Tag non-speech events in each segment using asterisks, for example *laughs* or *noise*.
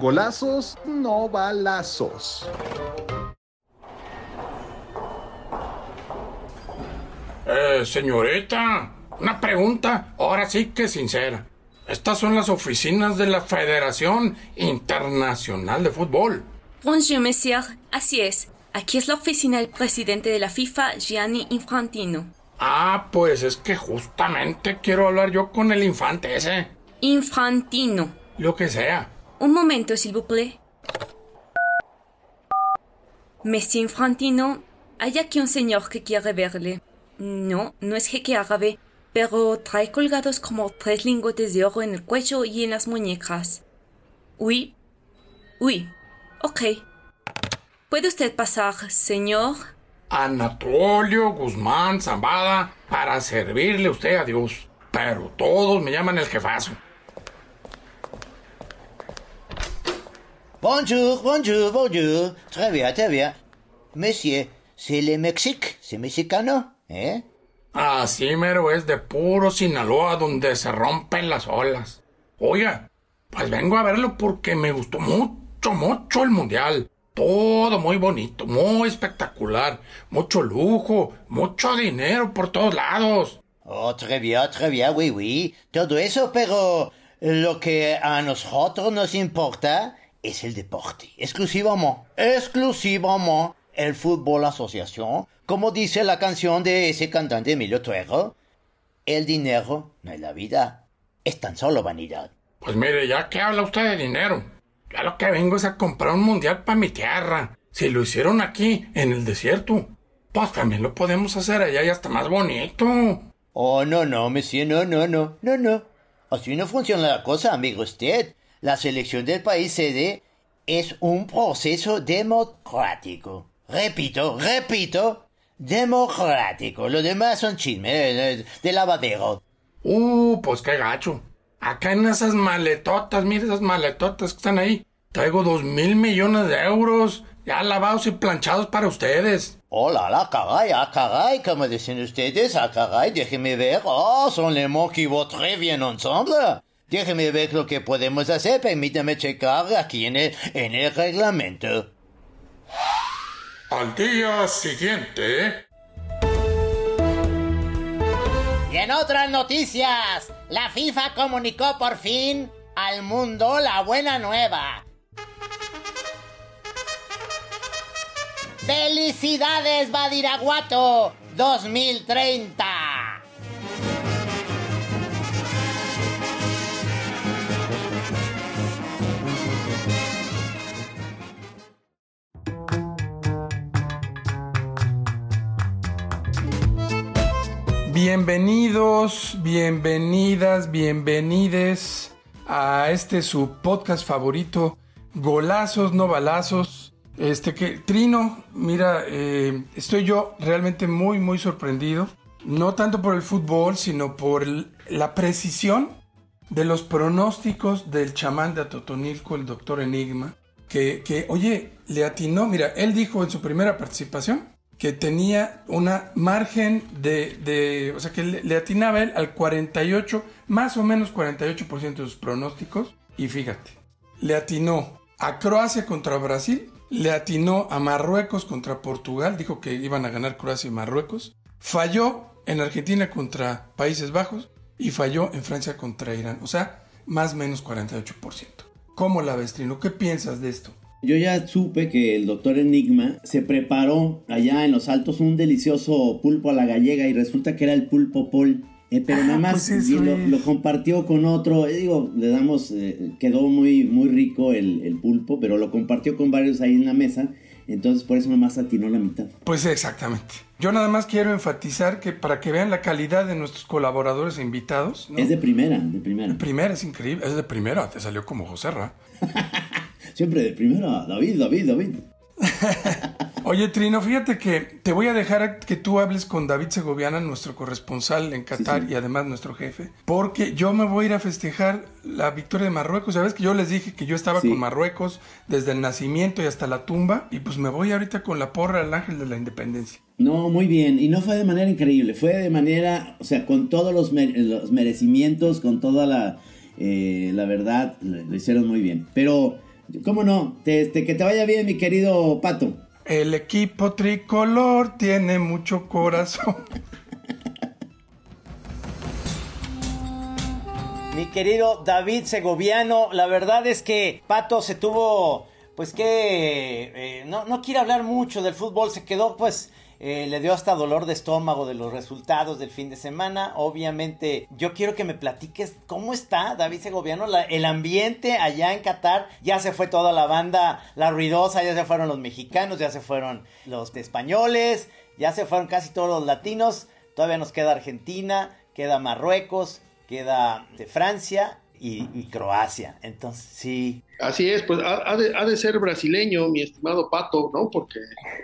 Golazos, no balazos. Eh, señorita, una pregunta, ahora sí que sincera. Estas son las oficinas de la Federación Internacional de Fútbol. Bonjour, monsieur. Así es. Aquí es la oficina del presidente de la FIFA, Gianni Infantino. Ah, pues es que justamente quiero hablar yo con el infante ese. Infantino. Lo que sea. Un momento, s'il vous plaît. Monsieur Infantino, hay aquí un señor que quiere verle. No, no es jeque árabe, pero trae colgados como tres lingotes de oro en el cuello y en las muñecas. Oui. Oui. Ok. ¿Puede usted pasar, señor? Anatolio Guzmán Zambada, para servirle usted a Dios. Pero todos me llaman el jefazo. Bonjour, bonjour, bonjour. Très bien, très bien. Monsieur, c'est le Mexique, c'est mexicano, ¿eh? Así mero es de puro Sinaloa donde se rompen las olas. Oiga, pues vengo a verlo porque me gustó mucho, mucho el mundial. Todo muy bonito, muy espectacular, mucho lujo, mucho dinero por todos lados. Oh, très bien, très bien, oui, oui. Todo eso, pero lo que a nosotros nos importa es el deporte. Exclusivamente, exclusivamente el fútbol asociación. Como dice la canción de ese cantante Emilio Tuero, el dinero no es la vida, es tan solo vanidad. Pues mire, ya que habla usted de dinero, ya lo que vengo es a comprar un mundial para mi tierra. Si lo hicieron aquí, en el desierto, pues también lo podemos hacer allá y hasta más bonito. Oh, no, no, monsieur, no, no, no, no, no. Así no funciona la cosa, amigo usted. La selección del país sede es un proceso democrático. Repito, repito, democrático. Lo demás son chismes de, de lavadero. Uh, pues qué gacho. Acá en esas maletotas, mire esas maletotas que están ahí. Traigo dos mil millones de euros, ya lavados y planchados para ustedes. Hola, la caray, ah, caray, como dicen ustedes, ah, caray, déjeme ver. Oh, son les mots qui vont très bien ensemble. Déjeme ver lo que podemos hacer, permítame checar aquí en el, en el reglamento. Al día siguiente. Y en otras noticias, la FIFA comunicó por fin al mundo la buena nueva. ¡Felicidades, Badiraguato 2030! Bienvenidos, bienvenidas, bienvenides a este su podcast favorito, Golazos, no balazos. Este que, Trino, mira, eh, estoy yo realmente muy, muy sorprendido. No tanto por el fútbol, sino por la precisión de los pronósticos del chamán de Atotonilco, el doctor Enigma. Que, que, oye, le atinó, mira, él dijo en su primera participación que tenía una margen de, de- o sea, que le, atinaba él al 48, más o menos 48% de sus pronósticos. Y fíjate, le atinó a Croacia contra Brasil, le atinó a Marruecos contra Portugal, dijo que iban a ganar Croacia y Marruecos, falló en Argentina contra Países Bajos y falló en Francia contra Irán, o sea, más o menos 48%. ¿Cómo la ves, Trino? ¿Qué piensas de esto? Yo ya supe que el doctor Enigma se preparó allá en los altos un delicioso pulpo a la gallega y resulta que era el pulpo Paul. Eh, pero nada Ah, más pues y lo, compartió con otro, eh, digo, le damos, eh, quedó muy, muy rico el, el pulpo, pero lo compartió con varios ahí en la mesa, entonces por eso nomás atinó la mitad. Pues exactamente. Yo nada más quiero enfatizar que para que vean la calidad de nuestros colaboradores e invitados, ¿no? Es de primera, de primera. primera, es increíble. Es de primera, te salió como José Ra. *laughs* Siempre de primera, David, David, David. *laughs* Oye, Trino, fíjate que te voy a dejar que tú hables con David Segoviana, nuestro corresponsal en Qatar y además nuestro jefe, porque yo me voy a ir a festejar la victoria de Marruecos. Sabes que yo les dije que yo estaba Sí. con Marruecos desde el nacimiento y hasta la tumba, y pues me voy ahorita con la porra al ángel de la independencia. No, muy bien. Y no fue de manera increíble, fue de manera, o sea, con todos los, mere- los merecimientos, con toda la, eh, la verdad, lo hicieron muy bien. Pero, ¿cómo no? Te- este, que te vaya bien, mi querido Pato. El equipo tricolor tiene mucho corazón. *laughs* Mi querido David Segoviano, la verdad es que Pato se tuvo, pues que, eh, no, no quiere hablar mucho del fútbol, se quedó pues, eh, le dio hasta dolor de estómago de los resultados del fin de semana. Obviamente, yo quiero que me platiques cómo está David Segoviano, el ambiente allá en Qatar. Ya se fue toda la banda, la ruidosa, ya se fueron los mexicanos, ya se fueron los españoles, ya se fueron casi todos los latinos. Todavía nos queda Argentina, queda Marruecos, queda de Francia y Croacia. Entonces, sí. Así es, pues ha, ha de, ha de ser brasileño, mi estimado Pato, ¿no? Porque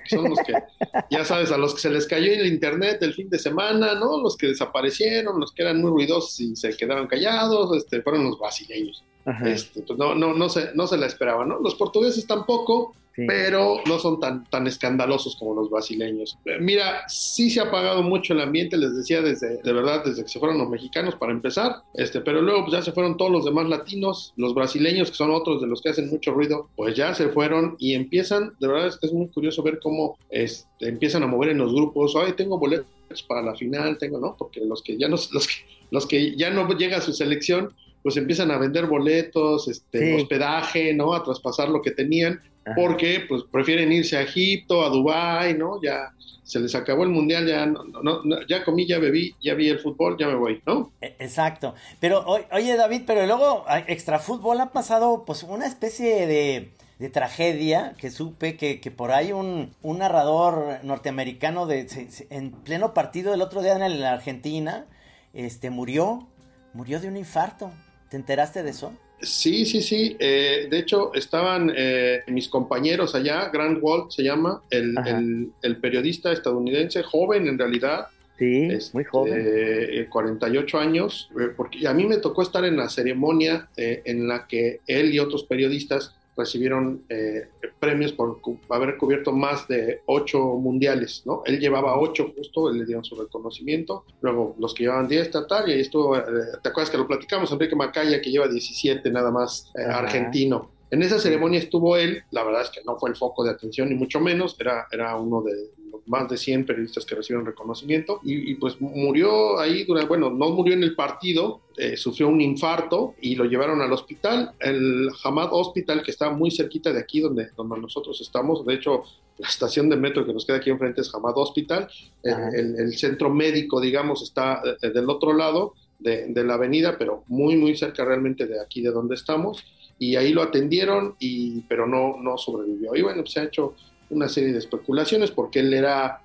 son los que, *laughs* ya sabes, a los que se les cayó el internet el fin de semana, ¿no? Los que desaparecieron, los que eran muy ruidosos y se quedaron callados, este, fueron los brasileños. Este, pues no, no, no, se, no se la esperaban, ¿no? Los portugueses tampoco, pero no son tan, tan escandalosos como los brasileños. Eh, Mira, sí se ha apagado mucho el ambiente, les decía desde, de verdad, desde que se fueron los mexicanos para empezar, este, pero luego pues ya se fueron todos los demás latinos, los brasileños, que son otros de los que hacen mucho ruido, pues ya se fueron y empiezan, de verdad es es muy curioso ver cómo este, empiezan a mover en los grupos, ay, tengo boletos para la final, tengo, ¿no? Porque los que ya no, *laughs* los que, los que ya no llega a su selección, pues empiezan a vender boletos, este, Sí. hospedaje, ¿no? A traspasar lo que tenían, porque pues prefieren irse a Egipto, a Dubái, ¿no? Ya se les acabó el mundial, ya no, no, no, ya comí, ya bebí, ya vi el fútbol, ya me voy, ¿no? E- Exacto. Pero oye David, pero luego extra fútbol ha pasado pues una especie de, de tragedia que supe que, que por ahí un, un narrador norteamericano de se- se- en pleno partido el otro día en la Argentina este murió murió de un infarto. ¿Te enteraste de eso? Sí, sí, sí. eh, de hecho, estaban eh, mis compañeros allá, Grant Walt se llama, el, Ajá. el- el periodista estadounidense, joven en realidad, Sí, este, eh, 48 años, eh, porque a mí me tocó estar en la ceremonia eh, en la que él y otros periodistas recibieron eh, premios por cu- haber cubierto más de ocho mundiales, ¿no? Él llevaba ocho justo, él le dieron su reconocimiento, luego los que llevaban 10, tal, tal, y ahí estuvo, eh, ¿te acuerdas que lo platicamos? Enrique Macaya, que lleva 17 nada más, eh, argentino. En esa ceremonia estuvo él, la verdad es que no fue el foco de atención, ni mucho menos, era, era uno de más de 100 periodistas que recibieron reconocimiento, y, y pues murió ahí, durante, bueno, no murió en el partido, eh, sufrió un infarto y lo llevaron al hospital, el Hamad Hospital, que está muy cerquita de aquí donde, donde nosotros estamos, de hecho, la estación de metro que nos queda aquí enfrente es Hamad Hospital, el, el- el centro médico, digamos, está eh, del otro lado de, de la avenida, pero muy, muy cerca realmente de aquí de donde estamos, y ahí lo atendieron, y, pero no, no sobrevivió. Y bueno, pues se ha hecho una serie de especulaciones porque él era,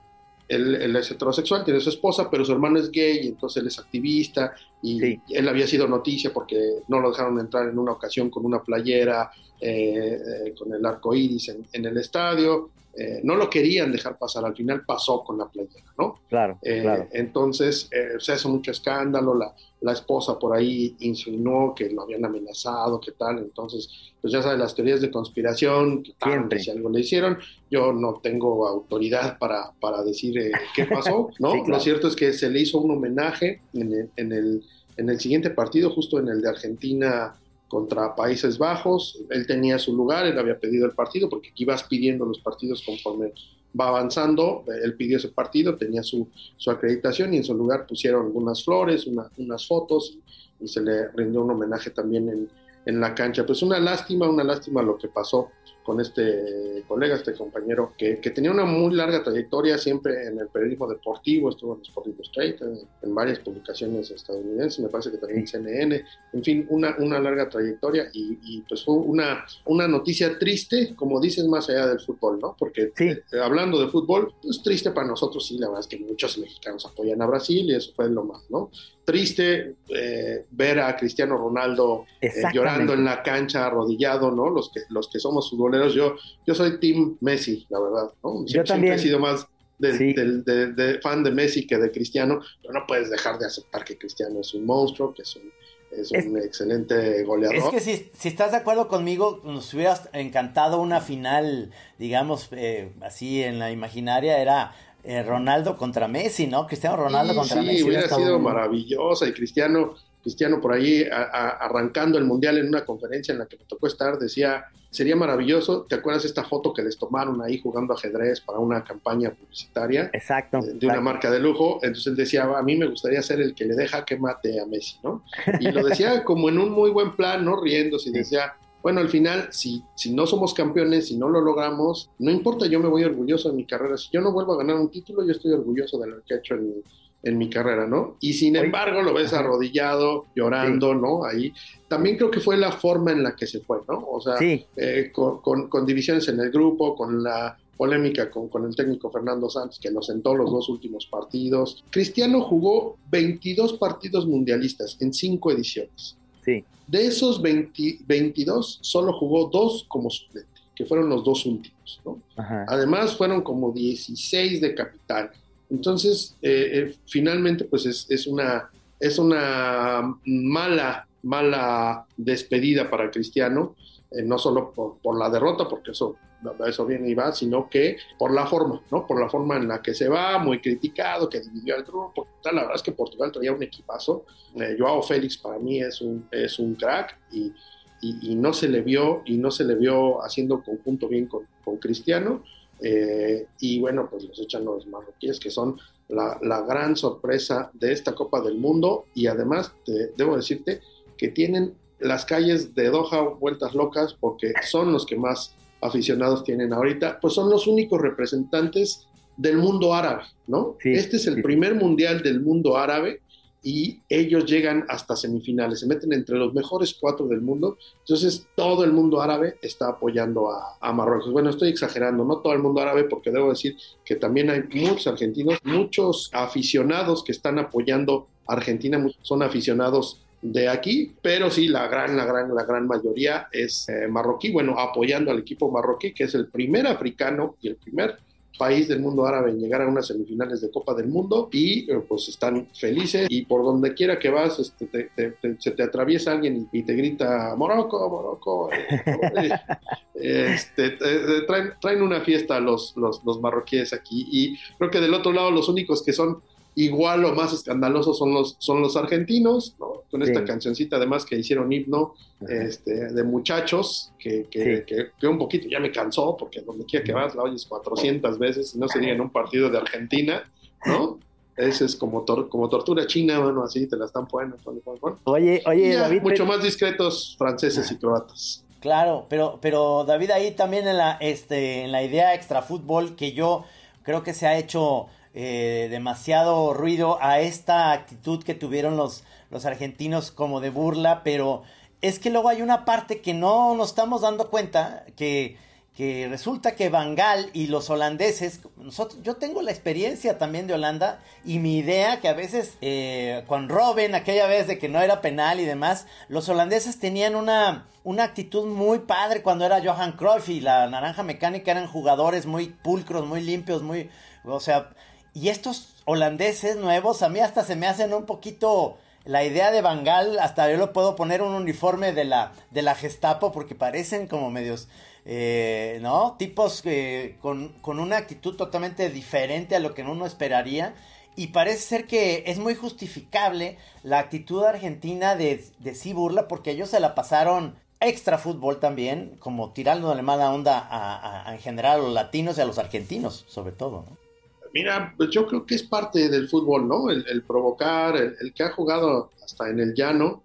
él, es heterosexual, tiene su esposa, pero su hermano es gay, entonces él es activista, y Sí. él había sido noticia porque no lo dejaron entrar en una ocasión con una playera, eh, eh, con el arco iris en, en el estadio, eh, no lo querían dejar pasar, al final pasó con la playera, ¿no? Claro, Eh, Entonces se hizo mucho escándalo, la, la esposa por ahí insinuó que lo habían amenazado, que tal, entonces, pues ya sabes, las teorías de conspiración, que tal, Siempre. si algo le hicieron, yo no tengo autoridad para, para decir eh, qué pasó, *laughs* ¿no? Sí, claro. Lo cierto es que se le hizo un homenaje en el, en el, en el siguiente partido, justo en el de Argentina contra Países Bajos, él tenía su lugar, él había pedido el partido, porque aquí vas pidiendo los partidos conforme va avanzando, él pidió ese partido, tenía su, su acreditación y en su lugar pusieron algunas flores, una- unas fotos y se le rindió un homenaje también en, en la cancha. Pues una lástima, una lástima lo que pasó con este colega, este compañero, que, que, tenía una muy larga trayectoria siempre en el periodismo deportivo, estuvo en Sporting Illustrated, en, en, varias publicaciones estadounidenses, me parece que también en CNN, en fin, una, una larga trayectoria y, y, pues fue una, una noticia triste, como dices, más allá del fútbol, ¿no? Porque sí. eh, hablando de fútbol, pues triste para nosotros, sí, la verdad es que muchos mexicanos apoyan a Brasil y eso fue lo más, ¿no? Triste eh, ver a Cristiano Ronaldo eh, llorando en la cancha, arrodillado, ¿no? Los que, los que somos yo, yo soy Team Messi, la verdad, ¿no? Yo siempre, también. he sido más de, Sí. del- de- de fan de Messi que de Cristiano, pero no puedes dejar de aceptar que Cristiano es un monstruo, que es un, es Es- un excelente goleador. Es que si, si estás de acuerdo conmigo, nos hubiera encantado una final, digamos, eh, así en la imaginaria, era eh, Ronaldo contra Messi, ¿no? Cristiano Ronaldo Sí, contra sí, Messi. hubiera estado sido muy- maravillosa y Cristiano, Cristiano por ahí a- a- arrancando el mundial en una conferencia en la que me tocó estar decía sería maravilloso, ¿te acuerdas esta foto que les tomaron ahí jugando ajedrez para una campaña publicitaria Exacto. eh, de una marca de lujo? Entonces él decía, a mí me gustaría ser el que le deja que mate a Messi, ¿no? Y lo decía *laughs* como en un muy buen plan, ¿no? Riéndose y decía, bueno, al final, si, si no somos campeones, si no lo logramos, no importa, yo me voy orgulloso de mi carrera. Si yo no vuelvo a ganar un título, yo estoy orgulloso de lo que he hecho en mi, en mi carrera, ¿no? Y sin embargo, lo ves arrodillado, llorando, ¿no? Ahí. También creo que fue la forma en la que se fue, ¿no? O sea, Sí, eh, con, con- con divisiones en el grupo, con la polémica con, con el técnico Fernando Santos, que nos sentó los dos últimos partidos. Cristiano jugó 22 partidos mundialistas en cinco ediciones. sí. De esos 20 22, solo jugó dos como suplente, que fueron los dos últimos, ¿no? Ajá. Además, fueron como 16 de capitán. Entonces, eh, eh, finalmente, pues es, es una, es una mala, mala despedida para Cristiano, eh, no solo por, por la derrota, porque eso, eso viene y va, sino que por la forma, ¿no? Por la forma en la que se va, muy criticado, que dividió al grupo. La verdad es que Portugal traía un equipazo. Eh, Joao Félix para mí es un, es un crack y, y, y no se le vio y no se le vio haciendo conjunto bien con, con Cristiano. Eh, y bueno, pues los echan los marroquíes, que son la, la gran sorpresa de esta Copa del Mundo. Y además, te- debo decirte que tienen las calles de Doha vueltas locas porque son los que más aficionados tienen ahorita, pues son los únicos representantes del mundo árabe, ¿no? Sí, este es el sí. primer mundial del mundo árabe y ellos llegan hasta semifinales, se meten entre los mejores cuatro del mundo, entonces todo el mundo árabe está apoyando a, a Marruecos. Bueno, estoy exagerando, no todo el mundo árabe, porque debo decir que también hay muchos argentinos, muchos aficionados que están apoyando a Argentina, son aficionados de aquí, pero sí, la gran, la gran, la gran mayoría es eh, marroquí, bueno, apoyando al equipo marroquí, que es el primer africano y el primer país del mundo árabe en llegar a unas semifinales de Copa del Mundo y eh, pues están felices y por donde quiera que vas este, te- te- te- se te atraviesa alguien y, te grita Morocco, Morocco. *laughs* este, te- traen, traen una fiesta los, los, los marroquíes aquí y creo que del otro lado los únicos que son igual o más escandalosos son los, son los argentinos, ¿no? Con esta Sí. cancioncita además que hicieron himno este, de muchachos, que, que, Sí. que- que un poquito ya me cansó, porque donde quiera que vas la oyes 400 veces y no se diga en un partido de Argentina, ¿no? Ese es como, tor- como tortura china, bueno, así te la están poniendo. poniendo. Oye, oye, ya, David. mucho pero- más discretos franceses y croatas. Claro, pero, pero David, ahí también en la, este, en la idea extra fútbol que yo creo que se ha hecho eh, demasiado ruido a esta actitud que tuvieron los, los argentinos como de burla, pero es que luego hay una parte que no nos estamos dando cuenta que, que resulta que Bangal y los holandeses, nosotros, yo tengo la experiencia también de Holanda y mi idea que a veces eh, con Robben, aquella vez de que no era penal y demás, los holandeses tenían una, una actitud muy padre cuando era Johan Cruyff y la Naranja Mecánica eran jugadores muy pulcros, muy limpios, muy, o sea, y estos holandeses nuevos a mí hasta se me hacen un poquito la idea de Bangal, hasta yo lo puedo poner un uniforme de la, de la Gestapo porque parecen como medios, eh, ¿no? Tipos eh, con, con una actitud totalmente diferente a lo que uno esperaría. Y parece ser que es muy justificable la actitud argentina de, de sí burla porque ellos se la pasaron extra fútbol también, como tirándole mala onda a, a- a- en general a los latinos y a los argentinos, sobre todo. ¿no? Mira, pues yo creo que es parte del fútbol, ¿no? El, el provocar, el, el que ha jugado hasta en el llano,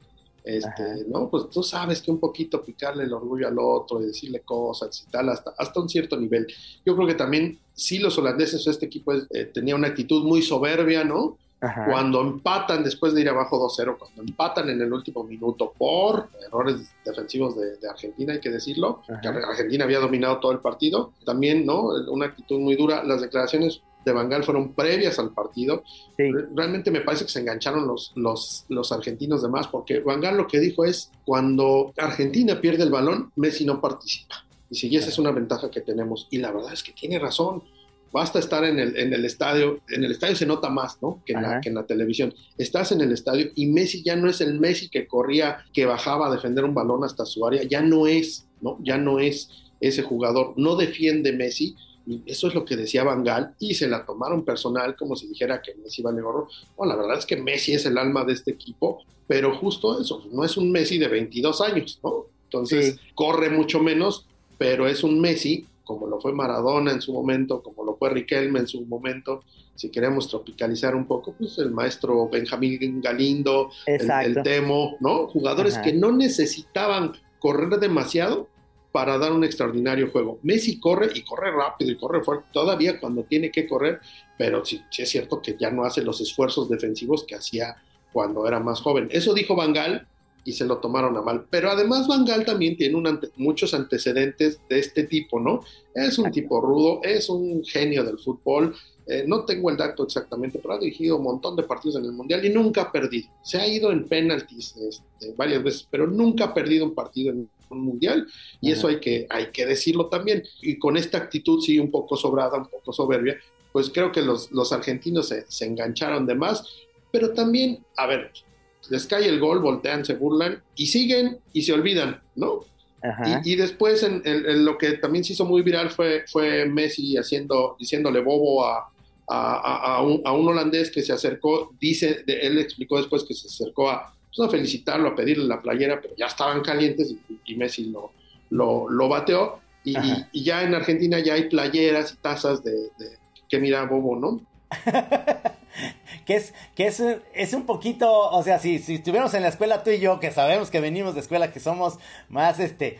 este, ¿no? Pues tú sabes que un poquito picarle el orgullo al otro y decirle cosas y tal, hasta, hasta un cierto nivel. Yo creo que también, sí, los holandeses, este equipo eh, tenía una actitud muy soberbia, ¿no? Cuando empatan después de ir abajo 2-0, cuando empatan en el último minuto por errores defensivos de, Argentina, hay que decirlo, que Argentina había dominado todo el partido, también, ¿no? Una actitud muy dura. Las declaraciones de Bangal fueron previas al partido. Realmente me parece que se engancharon los, los, los argentinos de más, porque Bangal lo que dijo es, cuando Argentina pierde el balón, Messi no participa. Y si esa es una ventaja que tenemos. Y la verdad es que tiene razón. Basta estar en el, en el estadio, en el estadio se nota más, ¿no? Que en, la, que en, la, televisión. Estás en el estadio y Messi ya no es el Messi que corría, que bajaba a defender un balón hasta su área, ya no es, ¿no? Ya no es ese jugador. No defiende Messi, y eso es lo que decía Bangal, y se la tomaron personal como si dijera que Messi vale gorro. Bueno, la verdad es que Messi es el alma de este equipo, pero justo eso, no es un Messi de 22 años, ¿no? Entonces, corre mucho menos, pero es un Messi, como lo fue Maradona en su momento, como lo fue Riquelme en su momento, si queremos tropicalizar un poco, pues el maestro Benjamín Galindo, el, Temo, ¿no? Jugadores que no necesitaban correr demasiado, para dar un extraordinario juego. Messi corre y corre rápido y corre fuerte todavía cuando tiene que correr, pero sí, es cierto que ya no hace los esfuerzos defensivos que hacía cuando era más joven. Eso dijo Bangal y se lo tomaron a mal. Pero además Bangal también tiene muchos antecedentes de este tipo, ¿no? Es un tipo rudo, es un genio del fútbol. Eh, no tengo el dato exactamente, pero ha dirigido un montón de partidos en el Mundial y nunca ha perdido. Se ha ido en penaltis este, varias veces, pero nunca ha perdido un partido en mundial y eso hay que, hay que decirlo también. Y con esta actitud, sí, un poco sobrada, un poco soberbia, pues creo que los, los argentinos se, se, engancharon de más, pero también, a ver, les cae el gol, voltean, se burlan y siguen y se olvidan, ¿no? Y, y, después en, lo que también se hizo muy viral fue, fue Messi haciendo, diciéndole bobo a, a, a, un, a, un, holandés que se acercó, dice, él explicó después que se acercó a, pues, a felicitarlo, a pedirle la playera, pero ya estaban calientes y, Messi lo, lo, bateó. Y, ya en Argentina ya hay playeras y tazas de, que mira Bobo, ¿no? *laughs* que es, que es, es un poquito, o sea, si, si estuviéramos en la escuela tú y yo, que sabemos que venimos de escuela, que somos más, este,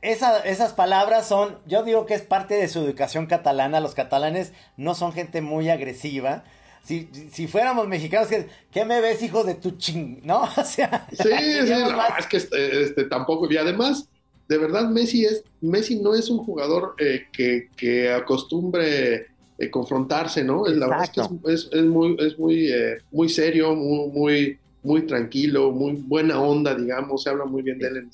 esas palabras son, yo digo que es parte de su educación catalana, los catalanes no son gente muy agresiva, si, si fuéramos mexicanos, ¿qué me ves, hijo de tu ching? ¿No? *laughs* O sea, sí, sí, es que este, este, tampoco, y además, de verdad, Messi es, Messi no es un jugador eh, que, que, acostumbre eh, confrontarse, ¿no? La verdad es que es, es, muy, es muy, eh, muy serio, muy, muy, muy tranquilo, muy buena onda, digamos, se habla muy bien de él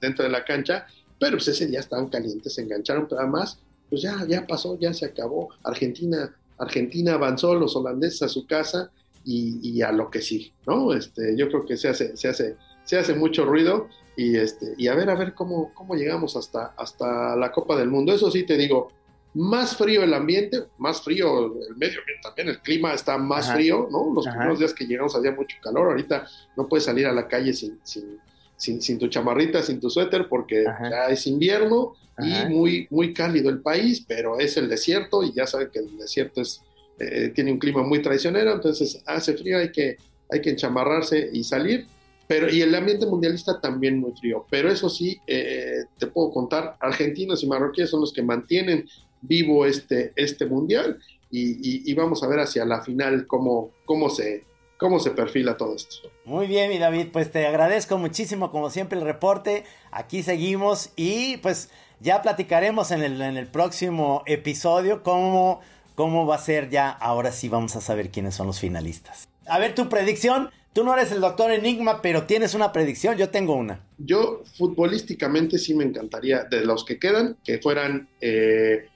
dentro de la cancha, pero pues ese día estaban calientes, se engancharon, pero además, pues ya, ya pasó, ya se acabó. Argentina Argentina avanzó, los holandeses a su casa y, a lo que sí, ¿no? Este, yo creo que se hace, se hace, se hace mucho ruido y, este, y a ver, a ver cómo, cómo llegamos hasta, hasta la Copa del Mundo. Eso sí te digo, más frío el ambiente, más frío el medio ambiente también, el clima está más frío, ¿no? Los primeros días que llegamos hacía mucho calor, ahorita no puedes salir a la calle sin, sin, sin, tu chamarrita, sin tu suéter, porque ya es invierno y muy, muy cálido el país, pero es el desierto y ya saben que el desierto es, eh, tiene un clima muy traicionero, entonces hace frío, hay que, hay que enchamarrarse y salir. Pero, y el ambiente mundialista también muy frío. Pero eso sí, eh, te puedo contar, argentinos y marroquíes son los que mantienen vivo este, este mundial y, y, vamos a ver hacia la final cómo, cómo, se, cómo se perfila todo esto. Muy bien, mi David, pues te agradezco muchísimo como siempre el reporte. Aquí seguimos y pues ya platicaremos en el, en el próximo episodio cómo, cómo va a ser ya. Ahora sí vamos a saber quiénes son los finalistas. A ver, tu predicción. Tú no eres el doctor Enigma, pero tienes una predicción. Yo tengo una. Yo futbolísticamente sí me encantaría, de los que quedan, que fueran eh,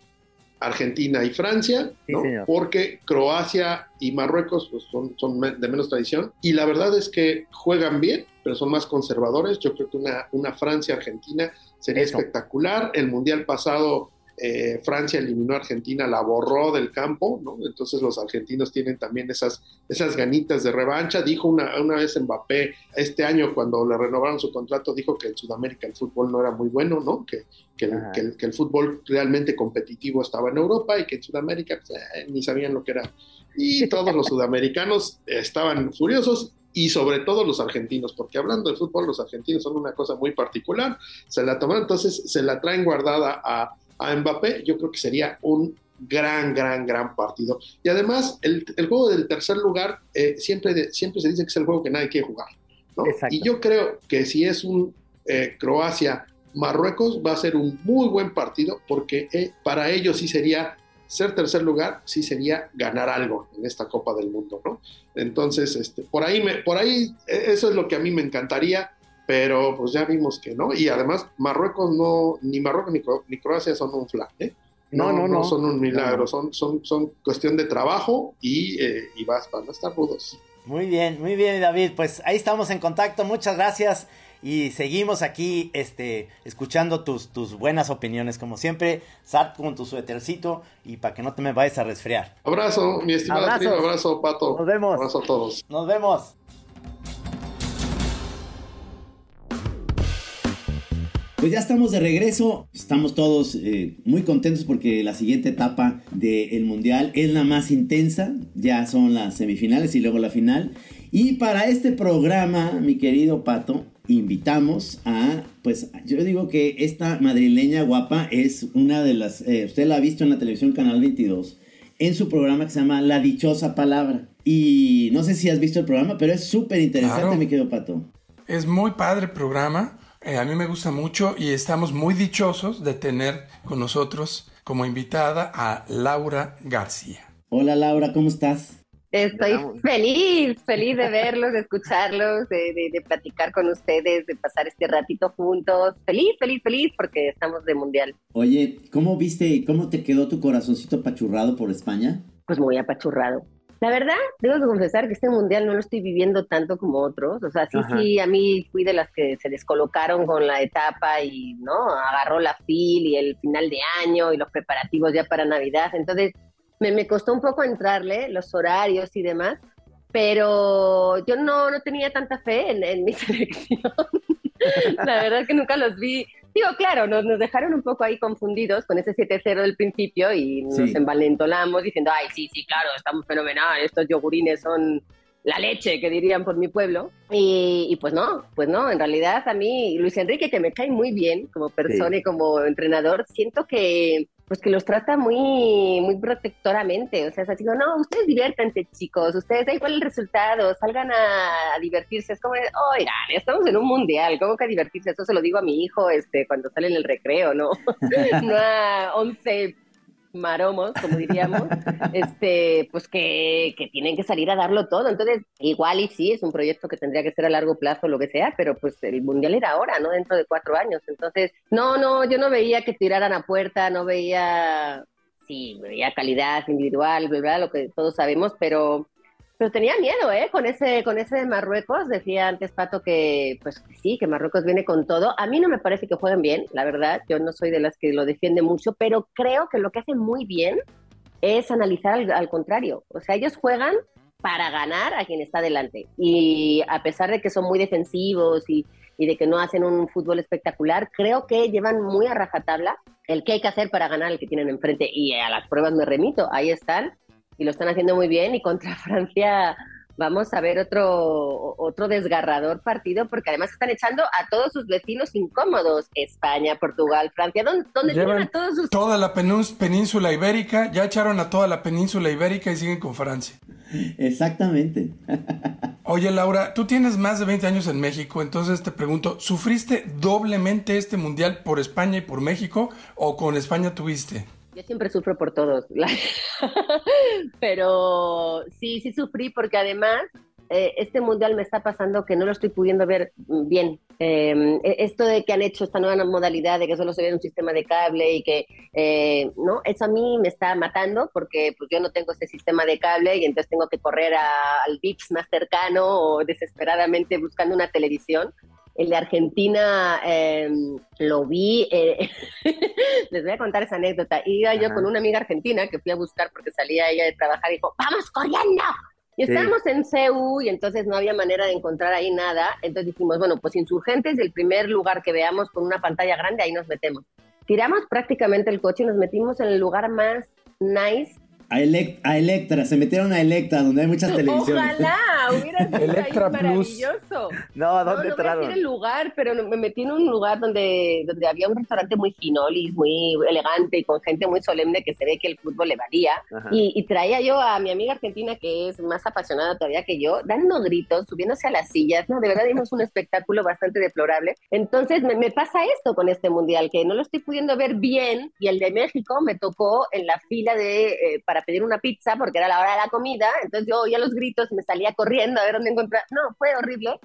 Argentina y Francia, ¿no? porque Croacia y Marruecos pues, son, son, de menos tradición. Y la verdad es que juegan bien, pero son más conservadores. Yo creo que una, una Francia-Argentina sería espectacular. El Mundial pasado eh, Francia eliminó a Argentina, la borró del campo, ¿no? Entonces los argentinos tienen también esas, esas ganitas de revancha. Dijo una, una vez Mbappé, este año cuando le renovaron su contrato, dijo que en Sudamérica el fútbol no era muy bueno, ¿no? Que, que, el, que, el, fútbol realmente competitivo estaba en Europa y que en Sudamérica pues, eh, ni sabían lo que era. Y todos los sudamericanos estaban furiosos y sobre todo los argentinos, porque hablando de fútbol, los argentinos son una cosa muy particular, se la toman, entonces se la traen guardada a, a Mbappé, yo creo que sería un gran, gran, gran partido. Y además, el, el juego del tercer lugar eh, siempre, siempre se dice que es el juego que nadie quiere jugar. ¿no? Y yo creo que si es un eh, Croacia-Marruecos, va a ser un muy buen partido, porque eh, para ellos sí sería ser tercer lugar sí sería ganar algo en esta Copa del Mundo, ¿no? Entonces, este, por ahí, me, por ahí, e, eso es lo que a mí me encantaría, pero pues ya vimos que no, y además Marruecos no, ni Marruecos ni, Croacia son un flan, ¿eh? No, no, no, son un milagro, son, son, son cuestión de trabajo y, eh, y vas, van a estar rudos. Muy bien, muy bien, David. Pues ahí estamos en contacto. Muchas gracias y seguimos aquí este, escuchando tus, tus buenas opiniones, como siempre. Sart con tu suétercito y para que no te me vayas a resfriar. Abrazo, mi estimado abrazo, Pato. Nos vemos. Abrazo a todos. Nos vemos. Pues ya estamos de regreso, estamos todos eh, muy contentos porque la siguiente etapa del Mundial es la más intensa, ya son las semifinales y luego la final. Y para este programa, mi querido Pato, invitamos a, pues yo digo que esta madrileña guapa es una de las, eh, usted la ha visto en la televisión Canal 22, en su programa que se llama La Dichosa Palabra. Y no sé si has visto el programa, pero es súper interesante, mi querido Pato. Es muy padre el programa, eh, a mí me gusta mucho y estamos muy dichosos de tener con nosotros como invitada a Laura García. Hola Laura, ¿cómo estás? Estoy feliz, feliz de verlos, de escucharlos, de, de, platicar con ustedes, de pasar este ratito juntos. Feliz, feliz, feliz porque estamos de mundial. Oye, ¿cómo viste, cómo te quedó tu corazoncito apachurrado por España? Pues muy apachurrado. La verdad, debo de confesar que este mundial no lo estoy viviendo tanto como otros. O sea, sí, sí, a mí fui de las que se descolocaron con la etapa y, ¿no? Agarró la fil y el final de año y los preparativos ya para Navidad. Entonces, me, me costó un poco entrarle, los horarios y demás, pero yo no, no tenía tanta fe en, en mi *laughs* selección. la verdad que nunca los vi. Digo, claro, nos, nos dejaron un poco ahí confundidos con ese 7-0 del principio y nos envalentolamos diciendo, ay, sí, sí, claro, estamos fenomenal, estos yogurines son la leche, que dirían por mi pueblo. Y, y, pues no, pues no, en realidad a mí, Luis Enrique, que me cae muy bien como persona y como entrenador, siento que pues que los trata muy, muy protectoramente. O sea, es así, no, ustedes diviértanse, chicos, ustedes da igual el resultado, salgan a, divertirse. Es como, oigan, estamos en un mundial, ¿cómo que divertirse? Eso se lo digo a mi hijo este, cuando sale en el recreo, ¿no? *laughs* no a 11 maromos, como diríamos, este, pues que, que, tienen que salir a darlo todo. Entonces, igual y sí, es un proyecto que tendría que ser a largo plazo, lo que sea, pero pues el mundial era ahora, ¿no? Dentro de cuatro años. Entonces, no, no, yo no veía que tiraran a puerta, no veía, sí, veía calidad individual, ¿verdad? Lo que todos sabemos, pero pero tenía miedo, ¿eh? Con ese, con ese de Marruecos. Decía antes Pato que, pues sí, que Marruecos viene con todo. A mí no me parece que jueguen bien, la verdad. Yo no soy de las que lo defiende mucho, pero creo que lo que hacen muy bien es analizar al, contrario. O sea, ellos juegan para ganar a quien está delante. Y a pesar de que son muy defensivos y, y de que no hacen un fútbol espectacular, creo que llevan muy a rajatabla el que hay que hacer para ganar al que tienen enfrente. Y a las pruebas me remito, ahí están y lo están haciendo muy bien y contra *laughs* Francia vamos a ver otro, otro desgarrador partido porque además están echando a todos sus vecinos incómodos, España, Portugal, Francia, ¿dónde, tienen a todos sus... Toda la península ibérica, ya echaron a toda la península ibérica y siguen con Francia. Exactamente. *laughs* Oye Laura, tú tienes más de 20 años en México, entonces te pregunto, ¿sufriste doblemente este mundial por España y por México o con España tuviste? Yo siempre sufro por todos, *laughs* pero sí, sí sufrí porque además eh, este mundial me está pasando que no lo estoy pudiendo ver bien. Em, e, esto de que han hecho esta nueva modalidad de que solo se ve un sistema de cable y que, eh, ¿no? Eso a mí me está matando porque pues, yo no tengo ese sistema de cable y entonces tengo que correr al VIPS más cercano o desesperadamente buscando una televisión. El de Argentina em, lo vi, eh, *laughs* les voy a contar esa anécdota. Iba yo con una amiga argentina que fui a buscar porque salía ella de trabajar y dijo, vamos corriendo. Y estábamos en CEU y entonces no había manera de encontrar ahí nada. Entonces dijimos, bueno, pues insurgentes, el primer lugar que veamos con una pantalla grande, ahí nos metemos. Tiramos prácticamente el coche y nos metimos en el lugar más nice A, Electra, se metieron a Electra, donde hay muchas *laughs* televisiones. Ojalá, hubiera sido Electra maravilloso. No, ¿a dónde no, no el lugar, pero me metí en un lugar donde, donde había un restaurante muy finolis, muy elegante y con gente muy solemne que se ve que el fútbol le valía. Y, traía yo a mi amiga argentina, que es más apasionada todavía que yo, dando gritos, subiéndose a las sillas, ¿no? De verdad dimos un espectáculo bastante deplorable. Entonces me, me pasa esto con este mundial, que no lo estoy pudiendo ver bien y el de México me tocó en la fila de... Eh, para pedir una pizza porque era la hora de la comida, entonces yo oía los gritos y me salía corriendo a ver dónde encontrar. No, fue horrible,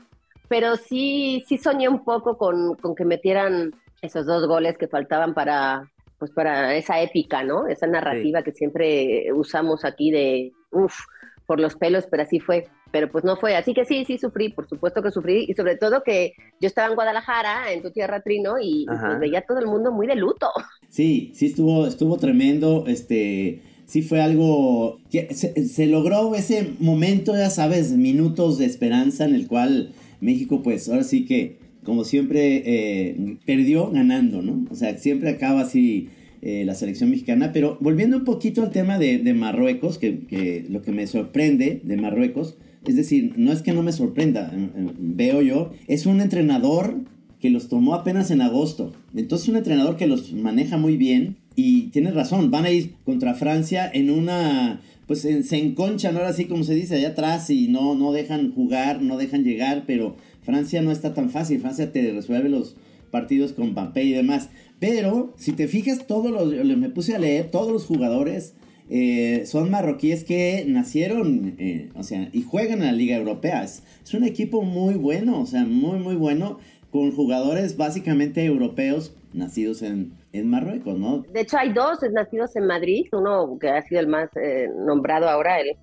pero sí, sí soñé un poco con, con que metieran esos dos goles que faltaban para, pues para esa épica, ¿no? Esa narrativa que siempre usamos aquí de, uff, por los pelos, pero así fue. Pero pues no fue. Así que sí, sí sufrí, por supuesto que sufrí. Y sobre todo que yo estaba en Guadalajara, en tu tierra, Trino, y, pues veía todo el mundo muy de luto. Sí, sí estuvo, estuvo tremendo. Este, sí fue algo que se, logró ese momento, ya sabes, minutos de esperanza en el cual México, pues ahora sí que, como siempre, eh, perdió ganando, ¿no? O sea, siempre acaba así eh, la selección mexicana. Pero volviendo un poquito al tema de, Marruecos, que, lo que me sorprende de Marruecos, es decir, no es que no me sorprenda, veo yo, es un entrenador que los tomó apenas en agosto. Entonces un entrenador que los maneja muy bien, y tienes razón, van a ir contra Francia en una pues se enconchan ahora sí como se dice allá atrás y no, no dejan jugar, no dejan llegar, pero Francia no está tan fácil, Francia te resuelve los partidos con Pampé y demás. Pero si te fijas, todos los, me puse a leer, todos los jugadores eh, son marroquíes que nacieron, eh, o sea, y juegan en la Liga Europea. Es, es, un equipo muy bueno, o sea, muy, muy bueno, con jugadores básicamente europeos nacidos en, en Marruecos, ¿no? De hecho, hay dos nacidos en Madrid, uno que ha sido el más eh, nombrado ahora, él,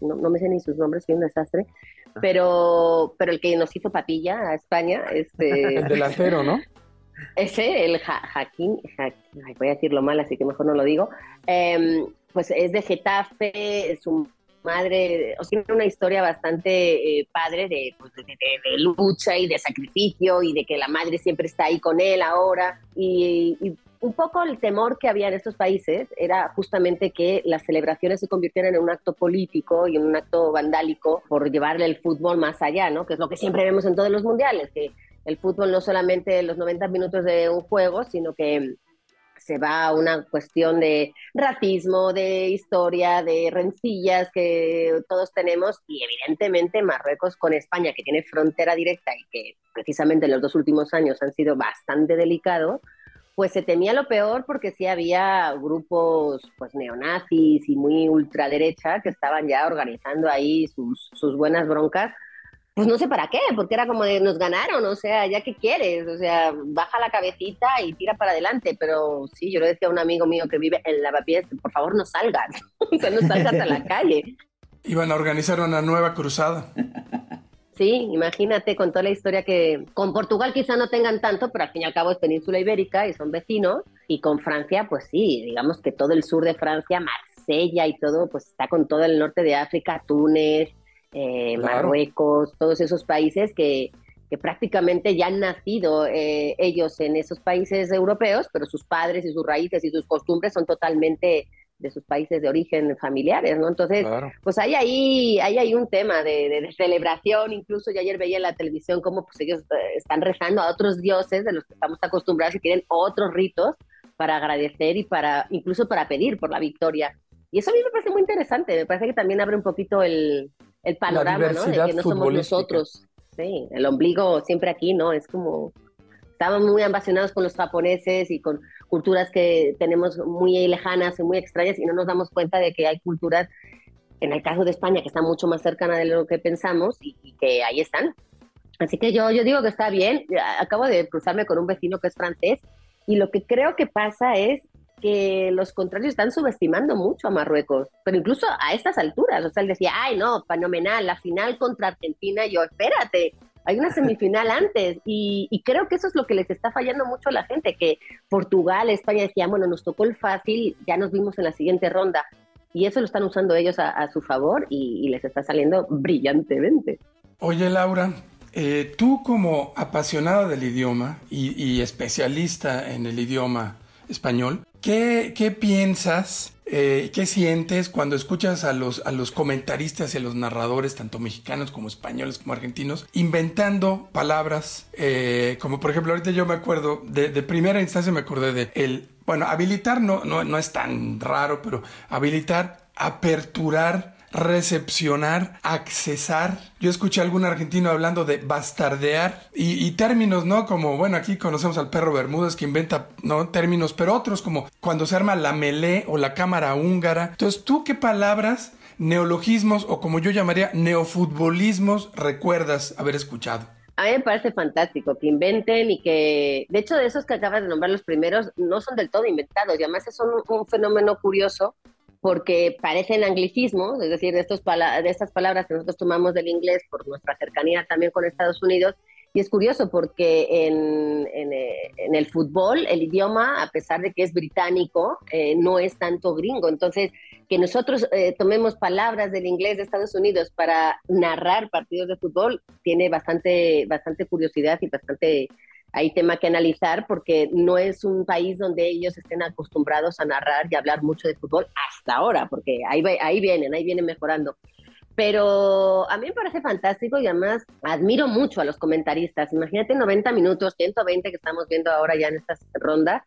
no, me sé ni sus nombres, soy un desastre, pero, pero el que nos hizo patilla a España, este... *laughs* el delantero, ¿no? Ese, el Jaquín, voy a decirlo mal, así que mejor no lo digo, em, pues es de Getafe, su madre, o tiene una historia bastante eh, padre pues, de, de, lucha y de sacrificio y de que la madre siempre está ahí con él ahora. y, un poco el temor que había en estos países era justamente que las celebraciones se convirtieran en un acto político y en un acto vandálico por llevarle el fútbol más allá, ¿no? Que es lo que siempre vemos en todos los mundiales, que el fútbol no solamente los 90 minutos de un juego, sino que se va a una cuestión de racismo, de historia, de rencillas que todos tenemos y evidentemente Marruecos con España, que tiene frontera directa y que precisamente en los dos últimos años han sido bastante delicados, pues se temía lo peor porque sí había grupos pues neonazis y muy ultraderecha que estaban ya organizando ahí sus, sus buenas broncas. Pues no sé para qué, porque era como de nos ganaron, o sea, ya que quieres, o sea, baja la cabecita y tira para adelante, pero sí, yo le decía a un amigo mío que vive en Lavapiés, por favor no salgas, *laughs* que no salgas a la *laughs* calle. Iban a organizar una nueva cruzada. Sí, imagínate con toda la historia que con Portugal quizá no tengan tanto, pero al fin y al cabo es península ibérica y son vecinos. Y con Francia, pues sí, digamos que todo el sur de Francia, Marsella y todo, pues está con todo el norte de África, Túnez, eh, Marruecos, todos esos países que, que prácticamente ya han nacido eh, ellos en esos países europeos, pero sus padres y sus raíces y sus costumbres son totalmente de sus países de origen familiares, ¿no? Entonces, pues hay ahí, hay ahí un tema de, celebración, incluso yo ayer veía en la televisión cómo pues ellos eh, están rezando a otros dioses de los que estamos acostumbrados y tienen otros ritos para agradecer y para, incluso para pedir por la victoria. Y eso a mí me parece muy interesante, me parece que también abre un poquito el, el panorama, ¿no? De que no somos nosotros. Sí, el ombligo siempre aquí, ¿no? Es como, estamos muy apasionados con los japoneses y con culturas que tenemos muy lejanas y muy extrañas y no nos damos cuenta de que hay culturas, en el caso de España, que están mucho más cercanas de lo que pensamos y, que ahí están. Así que yo, yo digo que está bien. Acabo de cruzarme con un vecino que es francés y lo que creo que pasa es que los contrarios están subestimando mucho a Marruecos, pero incluso a estas alturas, o sea, él decía, ay, no, fenomenal, la final contra Argentina, yo, espérate, hay una semifinal antes y, creo que eso es lo que les está fallando mucho a la gente, que Portugal, España decían, bueno, nos tocó el fácil, ya nos vimos en la siguiente ronda y eso lo están usando ellos a, su favor y, les está saliendo brillantemente. Oye Laura, eh, tú como apasionada del idioma y, y especialista en el idioma español, ¿qué, piensas eh, ¿Qué sientes cuando escuchas a los, a los comentaristas y a los narradores, tanto mexicanos como españoles como argentinos, inventando palabras? Eh, como por ejemplo, ahorita yo me acuerdo, de, de, primera instancia me acordé de el, bueno, habilitar no, no, no es tan raro, pero habilitar, aperturar recepcionar, accesar. Yo escuché a algún argentino hablando de bastardear y, términos, ¿no? Como, bueno, aquí conocemos al perro Bermúdez que inventa, ¿no? Términos, pero otros como cuando se arma la melé o la cámara húngara. Entonces, ¿tú qué palabras, neologismos o como yo llamaría neofutbolismos recuerdas haber escuchado? A mí me parece fantástico que inventen y que, de hecho, de esos que acabas de nombrar los primeros, no son del todo inventados y además es un fenómeno curioso porque parecen anglicismos, es decir, de, estos de estas palabras que nosotros tomamos del inglés por nuestra cercanía también con Estados Unidos. Y es curioso porque en, en, eh, el fútbol el idioma, a pesar de que es británico, eh, no es tanto gringo. Entonces, que nosotros eh, tomemos palabras del inglés de Estados Unidos para narrar partidos de fútbol tiene bastante, bastante curiosidad y bastante hay tema que analizar porque no es un país donde ellos estén acostumbrados a narrar y hablar mucho de fútbol hasta ahora, porque ahí, ahí vienen, ahí vienen mejorando. Pero a mí me parece fantástico y además admiro mucho a los comentaristas. Imagínate 90 minutos, 120 que estamos viendo ahora ya en esta ronda,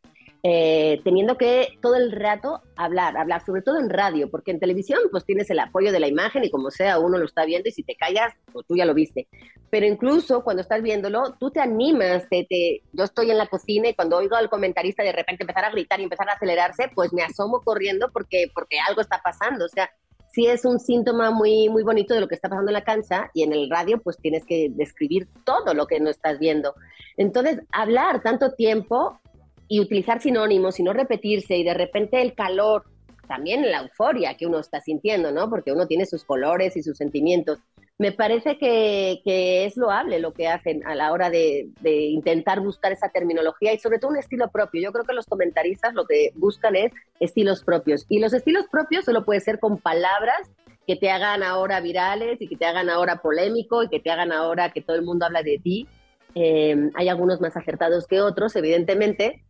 eh, teniendo que todo el rato hablar, hablar, sobre todo en radio, porque en televisión pues tienes el apoyo de la imagen y como sea uno lo está viendo y si te callas, pues tú ya lo viste. Pero incluso cuando estás viéndolo, tú te animas, te, te, yo estoy en la cocina y cuando oigo al comentarista de repente empezar a gritar y empezar a acelerarse, pues me asomo corriendo porque, porque algo está pasando, o sea, sí es un síntoma muy, muy bonito de lo que está pasando en la cancha y en el radio pues tienes que describir todo lo que no estás viendo. Entonces, hablar tanto tiempo y utilizar sinónimos y no repetirse y de repente el calor, también la euforia que uno está sintiendo, ¿no? Porque uno tiene sus colores y sus sentimientos. Me parece que, que es loable lo que hacen a la hora de, de, intentar buscar esa terminología y sobre todo un estilo propio. Yo creo que los comentaristas lo que buscan es estilos propios y los estilos propios solo puede ser con palabras que te hagan ahora virales y que te hagan ahora polémico y que te hagan ahora que todo el mundo habla de ti. Eh, hay algunos más acertados que otros, evidentemente,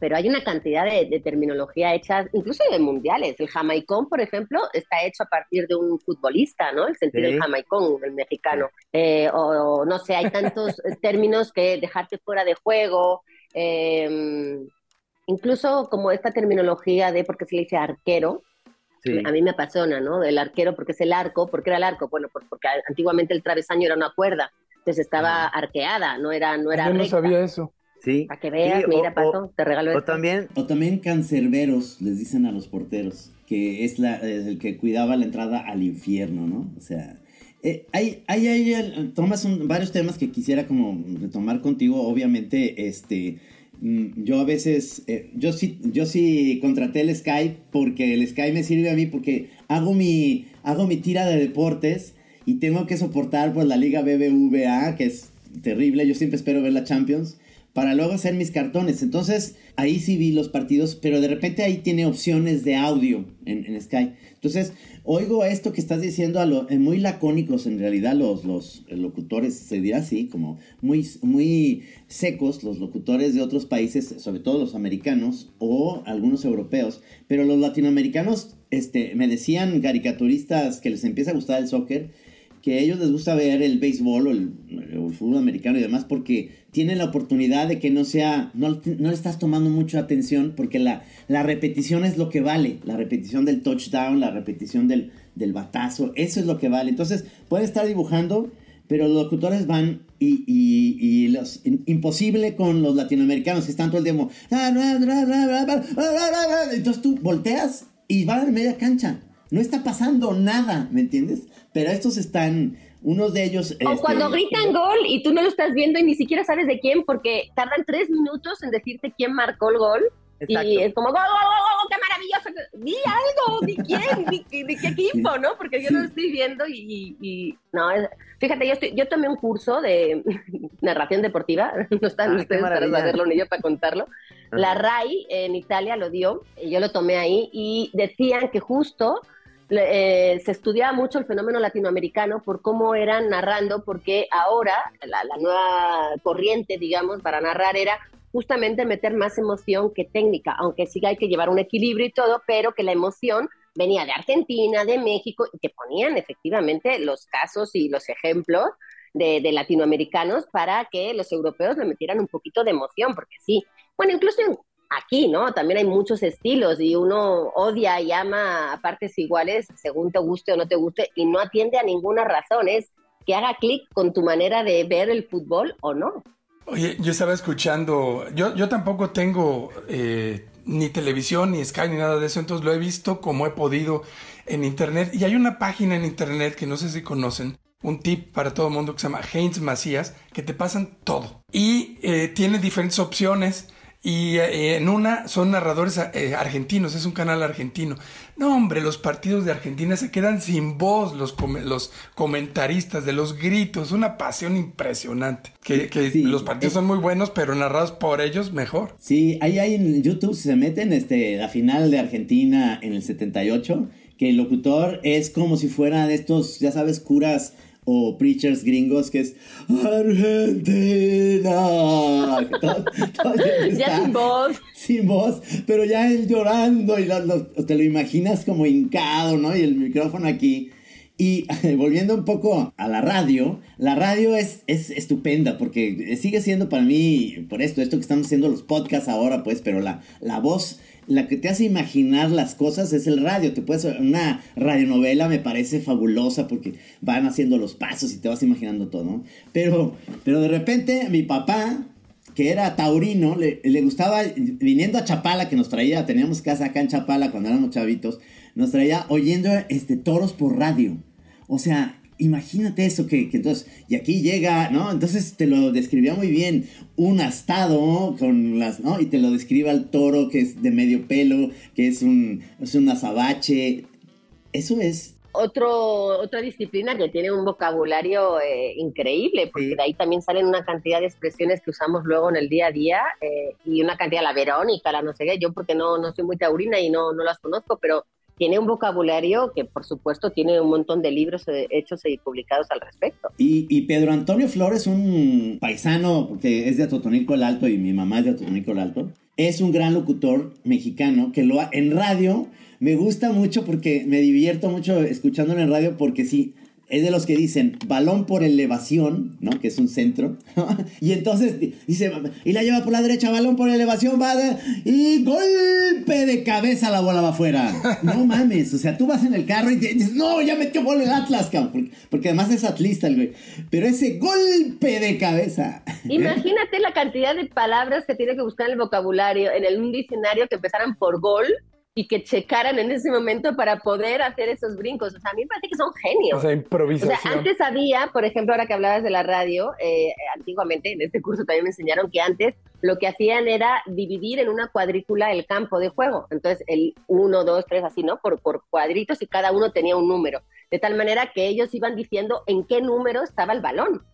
pero hay una cantidad de, terminología hecha, incluso de mundiales. El jamaicón, por ejemplo, está hecho a partir de un futbolista, ¿no? El sentido del jamaicón, el mexicano. Eh, o, no sé, hay tantos *laughs* términos que dejarte fuera de juego. Em, incluso como esta terminología de, porque se le dice arquero, a mí me apasiona, ¿no? El arquero, porque es el arco, ¿por qué era el arco? Bueno, pues porque antiguamente el travesaño era una cuerda, entonces estaba arqueada, no era, no era Yo no sabía eso. Sí. Para que veas, mira, Pato, te regalo o también O también cancerberos, les dicen a los porteros, que es, la, el que cuidaba la entrada al infierno, ¿no? O sea, eh, hay, hay, hay, tomas varios temas que quisiera como retomar contigo, obviamente, este... Mm, yo a veces, eh, yo sí, yo sí contraté el Skype porque el Skype me sirve a mí porque hago mi, hago mi tira de deportes y tengo que soportar pues la liga BBVA, que es terrible, yo siempre espero ver la Champions para luego hacer mis cartones. Entonces, ahí sí vi los partidos, pero de repente ahí tiene opciones de audio en, Sky. Entonces, oigo esto que estás diciendo, a lo, eh, muy lacónicos en realidad los, los locutores, se dirá así, como muy, muy secos, los locutores de otros países, sobre todo los americanos o algunos europeos, pero los latinoamericanos, este, me decían caricaturistas que les empieza a gustar el soccer, que a ellos les gusta ver el béisbol o el, fútbol americano y demás porque tienen la oportunidad de que no sea, no, no le estás tomando mucha atención porque la, la repetición es lo que vale, la repetición del touchdown, la repetición del, del batazo, eso es lo que vale. Entonces pueden estar dibujando, pero los locutores van y, y, y los, imposible con los latinoamericanos que están todo el tiempo. Entonces tú volteas y van a media cancha. No está pasando nada, ¿me entiendes? Pero estos están, unos de ellos... O cuando este, gritan gol y tú no lo estás viendo y ni siquiera sabes de quién, porque tardan tres minutos en decirte quién marcó el gol. Y es como, ¡gol, gol, gol, qué maravilloso! Di algo, di quién, di, qué equipo, ¿no? Porque yo no lo estoy viendo y, no, fíjate, yo, estoy, yo tomé un curso de *laughs* narración deportiva, *laughs* no están ustedes para saberlo ni yo para contarlo. La RAI en Italia lo dio, y yo lo tomé ahí, y decían que justo eh, se estudiaba mucho el fenómeno latinoamericano por cómo eran narrando, porque ahora la, nueva corriente, digamos, para narrar era justamente meter más emoción que técnica, aunque sí hay que llevar un equilibrio y todo, pero que la emoción venía de Argentina, de México, y que ponían efectivamente los casos y los ejemplos de, de, latinoamericanos para que los europeos le metieran un poquito de emoción, porque sí, bueno, incluso aquí, ¿no? También hay muchos estilos y uno odia y ama a partes iguales según te guste o no te guste y no atiende a ninguna razón, es que haga clic con tu manera de ver el fútbol o no. Oye, yo estaba escuchando, yo, yo tampoco tengo eh, ni televisión, ni Sky, ni nada de eso, entonces lo he visto como he podido en Internet. Y hay una página en Internet que no sé si conocen, un tip para todo el mundo que se llama Heinz Macías, que te pasan todo. Y eh, tiene diferentes opciones y eh, en una son narradores eh, argentinos, es un canal argentino. No, hombre, los partidos de Argentina se quedan sin voz, los, los comentaristas de los gritos, una pasión impresionante. Que, los partidos son muy buenos, pero narrados por ellos mejor. Sí, ahí hay en YouTube, se meten este, la final de Argentina en el 78, que el locutor es como si fuera de estos, ya sabes, curas o preachers gringos que es Argentina. *laughs* ya sin voz. Sin voz, pero ya él llorando y te lo imaginas como hincado, ¿no? Y el micrófono aquí. Y *laughs* volviendo un poco a la radio, la radio es, es estupenda porque sigue siendo para mí, por esto, esto que estamos haciendo los podcasts ahora, pues, pero la, la voz la que te hace imaginar las cosas es el radio. Te puedes una radionovela me parece fabulosa porque van haciendo los pasos y te vas imaginando todo, ¿no? Pero, pero de repente mi papá, que era taurino, le, le, gustaba, viniendo a Chapala, que nos traía, teníamos casa acá en Chapala cuando éramos chavitos, nos traía oyendo este, toros por radio. O sea, imagínate eso, que, entonces, y aquí llega, ¿no? Entonces te lo describía muy bien, un astado con las, ¿no? Y te lo describe al toro que es de medio pelo, que es un, es un azabache. Eso es. Otro, otra disciplina que tiene un vocabulario eh, increíble, porque de ahí también salen una cantidad de expresiones que usamos luego en el día a día eh, y una cantidad, la Verónica, la no sé qué, yo porque no, no soy muy taurina y no, no las conozco, pero tiene un vocabulario que por supuesto tiene un montón de libros eh, hechos y publicados al respecto. Y, Pedro Antonio Flores, un paisano que es de Atotonilco el Alto y mi mamá es de Atotonilco el Alto, es un gran locutor mexicano que lo en radio me gusta mucho porque me divierto mucho escuchándolo en radio porque sí, es de los que dicen balón por elevación, ¿no? Que es un centro. *laughs* y entonces dice, y la lleva por la derecha, balón por elevación, va y golpe de cabeza la bola va afuera. *laughs* no mames, o sea, tú vas en el carro y dices, no, ya metió gol el Atlas, porque, porque, además es atlista el güey. Pero ese golpe de cabeza. *laughs* Imagínate la cantidad de palabras que tiene que buscar en el vocabulario, en el, un diccionario que empezaran por gol y que checaran en ese momento para poder hacer esos brincos. O sea, a mí me parece que son genios. O sea, improvisación. O sea, antes había, por ejemplo, ahora que hablabas de la radio, eh, antiguamente en este curso también me enseñaron que antes lo que hacían era dividir en una cuadrícula el campo de juego. Entonces, el 1, 2, 3, así, ¿no? Por, por cuadritos y cada uno tenía un número. De tal manera que ellos iban diciendo en qué número estaba el balón.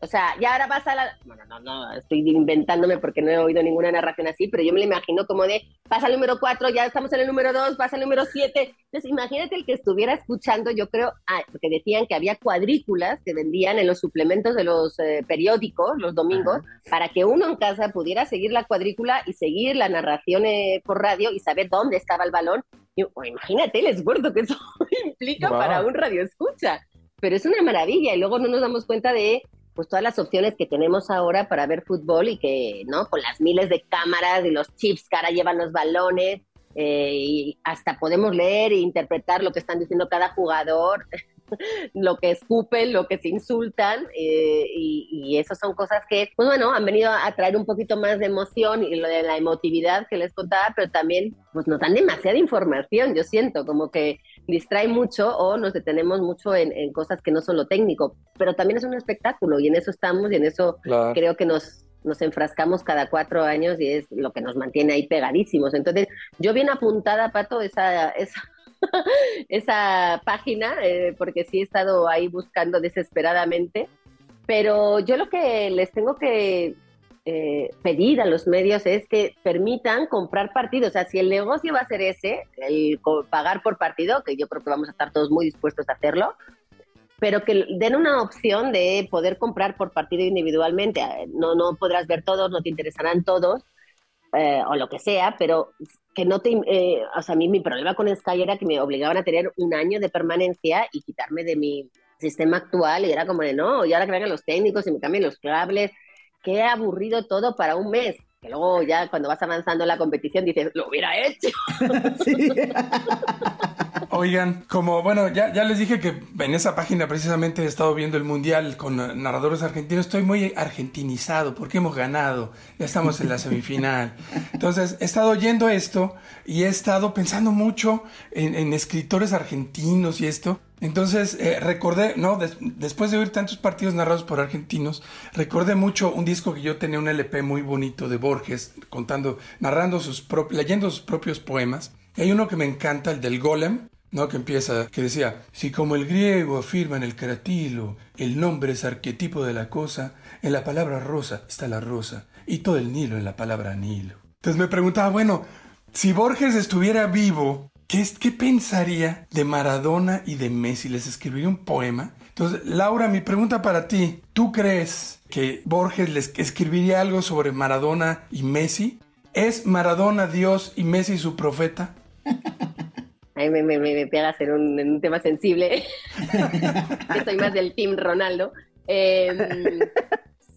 O sea, ya ahora vas a la... Bueno, no, no, estoy inventándome porque no he oído ninguna narración así, pero yo me lo imagino como de, pasa el número 4, ya estamos en el número 2, pasa el número 7. Entonces, imagínate el que estuviera escuchando, yo creo, ah, porque decían que había cuadrículas que vendían en los suplementos de los eh, periódicos los domingos, para que uno en casa pudiera seguir la cuadrícula y seguir la narración eh, por radio y saber dónde estaba el balón. Y, oh, imagínate el esfuerzo que eso *laughs* implica para un radio escucha. Pero es una maravilla y luego no nos damos cuenta de pues todas las opciones que tenemos ahora para ver fútbol y que, ¿no? Con las miles de cámaras y los chips que ahora llevan los balones, eh, y hasta podemos leer e interpretar lo que están diciendo cada jugador, *laughs* lo que escupen, lo que se insultan, eh, y, y son cosas que, pues bueno, han venido a traer un poquito más de emoción y lo de la emotividad que les contaba, pero también, pues nos dan demasiada información, yo siento, como que distrae mucho o nos detenemos mucho en, cosas que no son lo técnico, pero también es un espectáculo y en eso estamos y en eso creo que nos, nos enfrascamos cada cuatro años y es lo que nos mantiene ahí pegadísimos. Entonces, yo bien apuntada, Pato, esa, esa, *laughs* esa página, eh, porque sí he estado ahí buscando desesperadamente, pero yo lo que les tengo que eh, pedir a los medios es que permitan comprar partidos. O sea, si el negocio va a ser ese, el pagar por partido, que yo creo que vamos a estar todos muy dispuestos a hacerlo, pero que den una opción de poder comprar por partido individualmente. No, no podrás ver todos, no te interesarán todos, eh, o lo que sea, pero que no te... Eh, o sea, a mí mi problema con Sky era que me obligaban a tener un año de permanencia y quitarme de mi sistema actual y era como de, no, y ahora que vengan los técnicos y me cambien los cables, qué aburrido todo para un mes. Que luego ya cuando vas avanzando en la competición dices, lo hubiera hecho. *laughs* sí. *laughs* Oigan, como bueno, ya, ya les dije que en esa página precisamente he estado viendo el mundial con narradores argentinos. Estoy muy argentinizado porque hemos ganado. Ya estamos en la semifinal. Entonces, he estado oyendo esto y he estado pensando mucho en, escritores argentinos y esto. Entonces, eh, recordé, ¿no? después de oír tantos partidos narrados por argentinos, recordé mucho un disco que yo tenía, un LP muy bonito de Borges, contando, narrando sus propios, leyendo sus propios poemas. Y hay uno que me encanta, el del Golem, ¿no? Que empieza, que decía, si como el griego afirma en el caratilo, el nombre es arquetipo de la cosa, en la palabra rosa está la rosa, y todo el Nilo en la palabra Nilo. Entonces me preguntaba, bueno, si Borges estuviera vivo, ¿qué, qué pensaría de Maradona y de Messi? ¿Les escribiría un poema? Entonces, Laura, mi pregunta para ti, ¿tú crees que Borges les escribiría algo sobre Maradona y Messi? ¿Es Maradona Dios y Messi su profeta? *laughs* Ahí me, me, me pega hacer un, un tema sensible. *laughs* Soy más del Team Ronaldo. Em,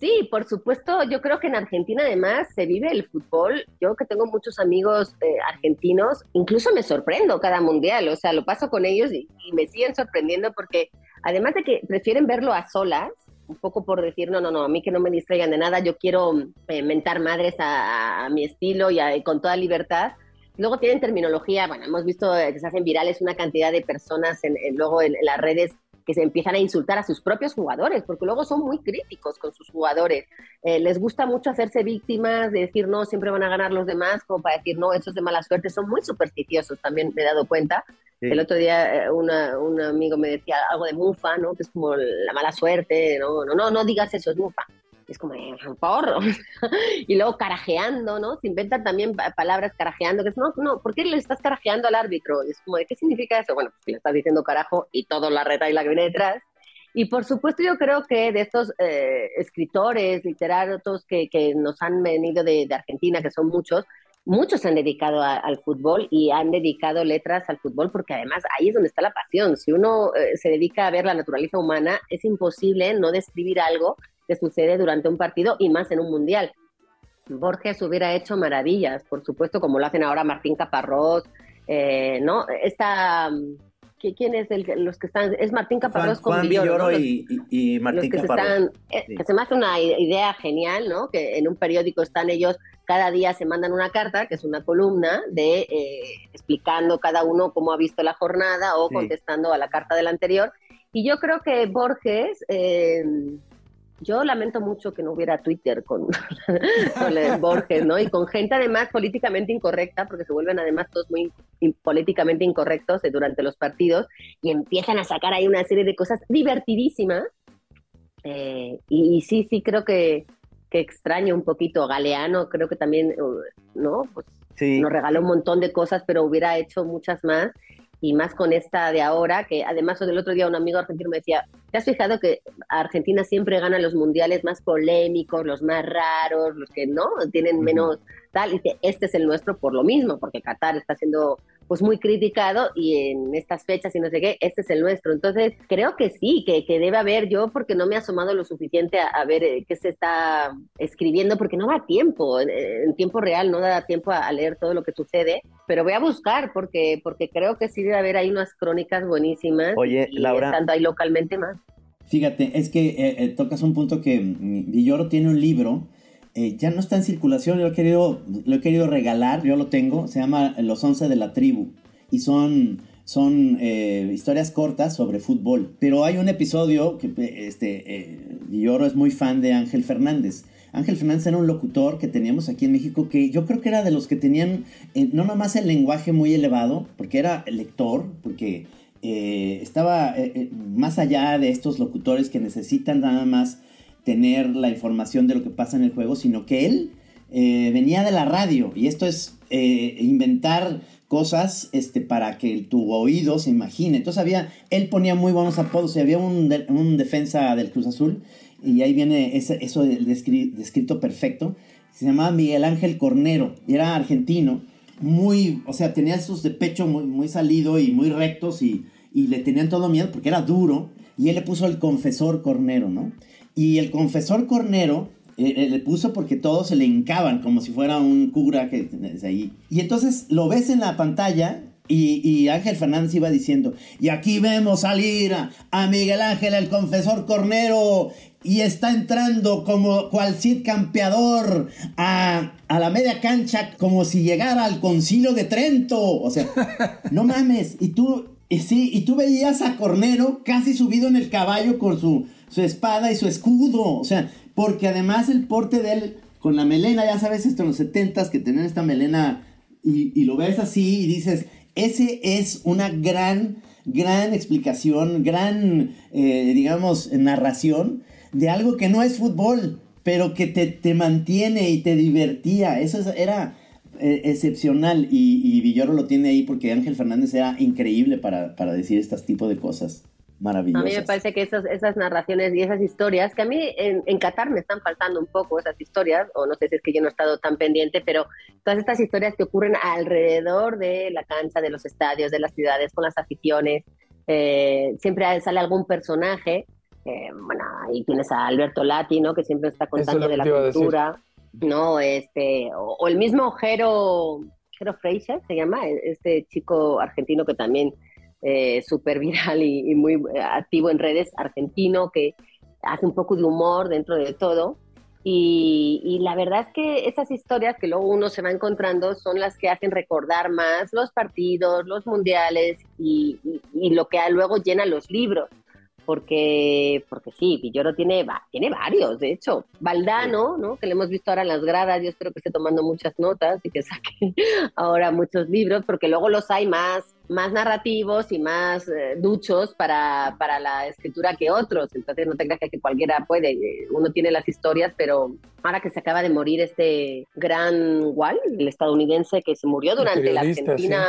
sí, por supuesto, yo creo que en Argentina además se vive el fútbol. Yo que tengo muchos amigos eh, argentinos, incluso me sorprendo cada mundial, o sea, lo paso con ellos y, me siguen sorprendiendo porque además de que prefieren verlo a solas, un poco por decir, no, no, no, a mí que no me distraigan de nada, yo quiero eh, mentar madres a, mi estilo y con toda libertad Luego tienen terminología, bueno, hemos visto que se hacen virales una cantidad de personas en, luego en, las redes que se empiezan a insultar a sus propios jugadores, porque luego son muy críticos con sus jugadores. Eh, les gusta mucho hacerse víctimas, de decir no, siempre van a ganar los demás, como para decir no, eso es de mala suerte. Son muy supersticiosos, también me he dado cuenta. El otro día eh, un amigo me decía algo de mufa, ¿no? Que es como la mala suerte, no, no, no, no digas eso, es mufa es como, eh, porro. *laughs* y luego carajeando, ¿no? Se inventan también palabras carajeando, que es, no, no, ¿por qué le estás carajeando al árbitro? Es como, ¿qué significa eso? Bueno, pues le estás diciendo carajo y todo la reta y la que viene detrás. Y por supuesto yo creo que de estos eh, escritores, literatos que, que, nos han venido de, de, Argentina, que son muchos, muchos se han dedicado al fútbol y han dedicado letras al fútbol porque además ahí es donde está la pasión. Si uno eh, se dedica a ver la naturaleza humana, es imposible no describir algo que sucede durante un partido y más en un mundial. Borges hubiera hecho maravillas, por supuesto, como lo hacen ahora Martín Caparrós, eh, ¿no? Esta, ¿quién es el, los que están? Es Martín Caparrós con Juan Villoro, y, Martín que Caparrós. Eh, que se me hace una idea genial, ¿no? Que en un periódico están ellos, cada día se mandan una carta, que es una columna, de eh, explicando cada uno cómo ha visto la jornada o contestando a la carta del anterior. Y yo creo que Borges yo lamento mucho que no hubiera Twitter con, *laughs* con Borges, ¿no? Y con gente además políticamente incorrecta, porque se vuelven además todos muy políticamente incorrectos durante los partidos y empiezan a sacar ahí una serie de cosas divertidísimas. Eh, y, sí, sí, creo que, que extraño un poquito. Galeano, creo que también, ¿no? Pues nos regaló un montón de cosas, pero hubiera hecho muchas más y más con esta de ahora, que además el otro día un amigo argentino me decía, ¿te has fijado que Argentina siempre gana los mundiales más polémicos, los más raros, los que no tienen menos tal? Y dice, este es el nuestro por lo mismo, porque Qatar está siendo pues muy criticado y en estas fechas y no sé qué, este es el nuestro. Entonces, creo que sí, que, que debe haber yo, porque no me he asomado lo suficiente a, ver eh, qué se está escribiendo, porque no da tiempo, en, tiempo real no da tiempo a, leer todo lo que sucede, pero voy a buscar porque, porque creo que sí debe haber ahí unas crónicas buenísimas. Oye, y Laura. Estando ahí localmente más. Fíjate, es que eh, eh, tocas un punto que mm, Villoro tiene un libro eh, ya no está en circulación, lo he, querido, lo he querido regalar, yo lo tengo, se llama Los Once de la Tribu y son, son eh, historias cortas sobre fútbol. Pero hay un episodio que este, eh, es muy fan de Ángel Fernández. Ángel Fernández era un locutor que teníamos aquí en México que yo creo que era de los que tenían eh, no nomás el lenguaje muy elevado, porque era lector, porque estaba más allá de estos locutores que necesitan nada más tener la información de lo que pasa en el juego, sino que él eh, venía de la radio y esto es eh, inventar cosas este, para que tu oído se imagine. Entonces había, él ponía muy buenos apodos y había un, un defensa del Cruz Azul y ahí viene ese, eso descrito perfecto. Se llamaba Miguel Ángel Cornero y era argentino, muy, o sea, tenía esos de pecho muy, muy salido y muy rectos y, y le tenían todo miedo porque era duro y él le puso el confesor Cornero, ¿no? Y el confesor Cornero eh, eh, le puso porque todos se le hincaban como si fuera un cura que es ahí. Y entonces lo ves en la pantalla y, Ángel Fernández iba diciendo, y aquí vemos salir a, Miguel Ángel el confesor cornero y está entrando como cual Cid campeador a, a, la media cancha como si llegara al concilio de Trento. O sea, *laughs* no mames. Y tú, y sí, y tú veías a Cornero casi subido en el caballo con su, su espada y su escudo. O sea, porque además el porte de él con la melena, ya sabes, esto en los setentas que tenían esta melena y, lo ves así y dices, ese es una gran, gran explicación, gran, eh, digamos, narración de algo que no es fútbol, pero que te, te mantiene y te divertía. Eso era eh, excepcional y, y, Villoro lo tiene ahí porque Ángel Fernández era increíble para, para decir este tipo de cosas. A mí me parece que esas, esas narraciones y esas historias, que a mí en, en, Qatar me están faltando un poco esas historias, o no sé si es que yo no he estado tan pendiente, pero todas estas historias que ocurren alrededor de la cancha, de los estadios, de las ciudades, con las aficiones, eh, siempre sale algún personaje, eh, bueno, ahí tienes a Alberto Lati, ¿no? Que siempre está contando de la cultura, ¿no? Este, o, el mismo Jero, Jero Freixa, se llama, e, este chico argentino que también eh, súper viral y, muy eh, activo en redes, argentino, que hace un poco de humor dentro de todo. Y, la verdad es que esas historias que luego uno se va encontrando son las que hacen recordar más los partidos, los mundiales y, y lo que luego llena los libros porque, porque sí, Villoro tiene, tiene varios, de hecho. Valdano, ¿no? Que le hemos visto ahora en las gradas, yo espero que esté tomando muchas notas y que saque *laughs* ahora muchos libros, porque luego los hay más, más narrativos y más eh, duchos para, para, la escritura que otros. Entonces no te creas que cualquiera puede. Uno tiene las historias, pero ahora que se acaba de morir este gran Wall, el estadounidense que se murió durante la Argentina,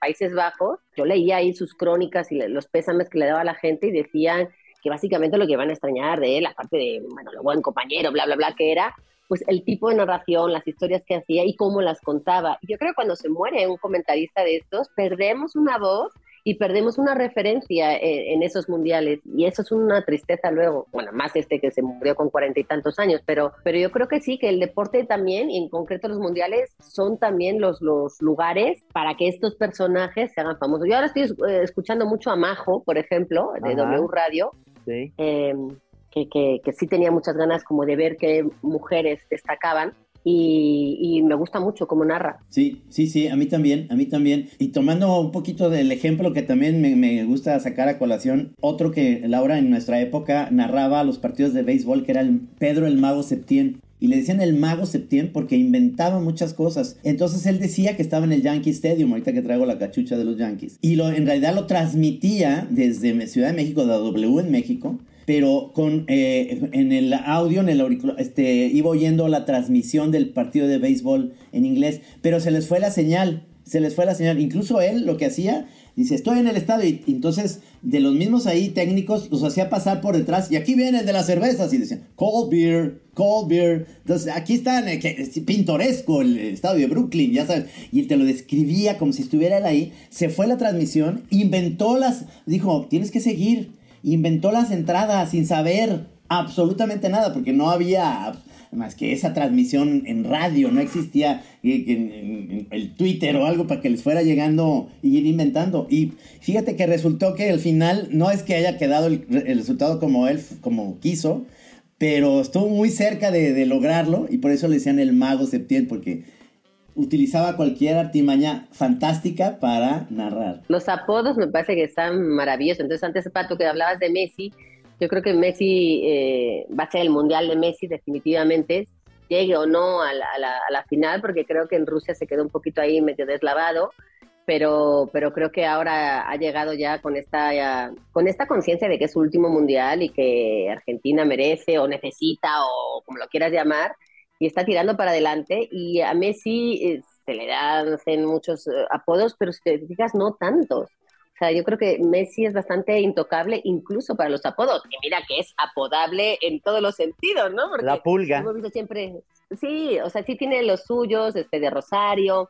Países Bajos, yo leía ahí sus crónicas y los pésames que le daba a la gente y decían que básicamente lo que van a extrañar de él, aparte de, bueno, lo buen compañero, bla, bla, bla, que era, pues el tipo de narración, las historias que hacía y cómo las contaba. Yo creo que cuando se muere un comentarista de estos, perdemos una voz y perdemos una referencia en, esos mundiales y eso es una tristeza luego, bueno, más este que se murió con cuarenta y tantos años, pero, pero yo creo que sí, que el deporte también, y en concreto los mundiales, son también los, los lugares para que estos personajes se hagan famosos. Yo ahora estoy eh, escuchando mucho a Majo, por ejemplo, de W Radio. Sí. Em, que, que, que, sí tenía muchas ganas como de ver qué mujeres destacaban y, me gusta mucho cómo narra. Sí, sí, sí, a mí también, a mí también. Y tomando un poquito del ejemplo que también me, gusta sacar a colación, otro que Laura en nuestra época narraba los partidos de béisbol, que era el Pedro el Mago Septién. Y le decían el mago Septién porque inventaba muchas cosas. Entonces él decía que estaba en el Yankee Stadium, ahorita que traigo la cachucha de los Yankees. Y lo, en realidad lo transmitía desde Ciudad de México, de W en México, pero con eh, en el audio, en el auricular, este, iba oyendo la transmisión del partido de béisbol en inglés, pero se les fue la señal, se les fue la señal. Incluso él lo que hacía, dice, estoy en el estadio, y, entonces de los mismos ahí técnicos los hacía pasar por detrás, y aquí viene el de las cervezas, y decían, cold beer, cold beer. Entonces aquí está, eh, es pintoresco el estadio de Brooklyn, ya sabes, y él te lo describía como si estuviera él ahí, se fue la transmisión, inventó las, dijo, tienes que seguir inventó las entradas sin saber absolutamente nada, porque no había más que esa transmisión en radio, no existía eh, el Twitter o algo para que les fuera llegando y ir inventando. Y fíjate que resultó que al final no es que haya quedado el, resultado como él, como quiso, pero estuvo muy cerca de, de, lograrlo y por eso le decían el mago Septién, porque utilizaba cualquier artimaña fantástica para narrar. Los apodos me parece que están maravillosos. Entonces, antes, Pato, que hablabas de Messi, yo creo que Messi eh, va a ser el mundial de Messi definitivamente, llegue o no a la, final, porque creo que en Rusia se quedó un poquito ahí medio deslavado. Pero, pero creo que ahora ha llegado ya con esta, con esta conciencia de que es su último mundial y que Argentina merece o necesita o como lo quieras llamar, y está tirando para adelante. Y a Messi se le dan muchos eh, apodos, pero si te fijas, no tantos. O sea, yo creo que Messi es bastante intocable incluso para los apodos. Y mira que es apodable en todos los sentidos, ¿no? la pulga. Hemos visto siempre. Sí, o sea, sí tiene los suyos, este de Rosario,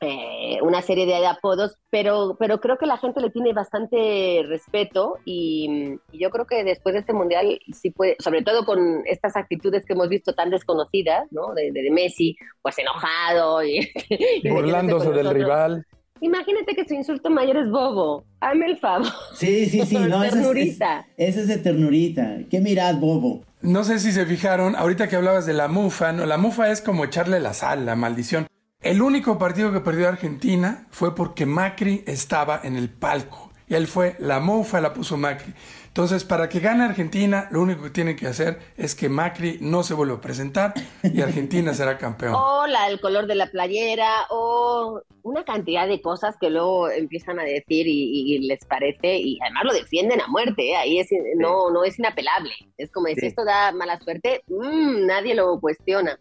eh, una serie de apodos, pero, pero creo que la gente le tiene bastante respeto y, yo creo que después de este mundial, sí puede, sobre todo con estas actitudes que hemos visto tan desconocidas, ¿no? De, de, Messi, pues enojado y, *laughs* y burlándose del rival. Imagínate que su insulto mayor es bobo. Hazme el favor. Sí, sí, sí, *laughs* no, ese es, ese es de ternurita. ¿Qué mirad, bobo? No sé si se fijaron, ahorita que hablabas de la mufa, ¿no? la mufa es como echarle la sal, la maldición. El único partido que perdió Argentina fue porque Macri estaba en el palco. Y él fue, la mufa la puso Macri. Entonces, para que gane Argentina, lo único que tienen que hacer es que Macri no se vuelva a presentar y Argentina será campeón. *laughs* O la, el color de la playera, o una cantidad de cosas que luego empiezan a decir y, les parece, y además lo defienden a muerte, ¿eh? ahí es, no, no es inapelable. Es como si esto da mala suerte, mmm, nadie lo cuestiona.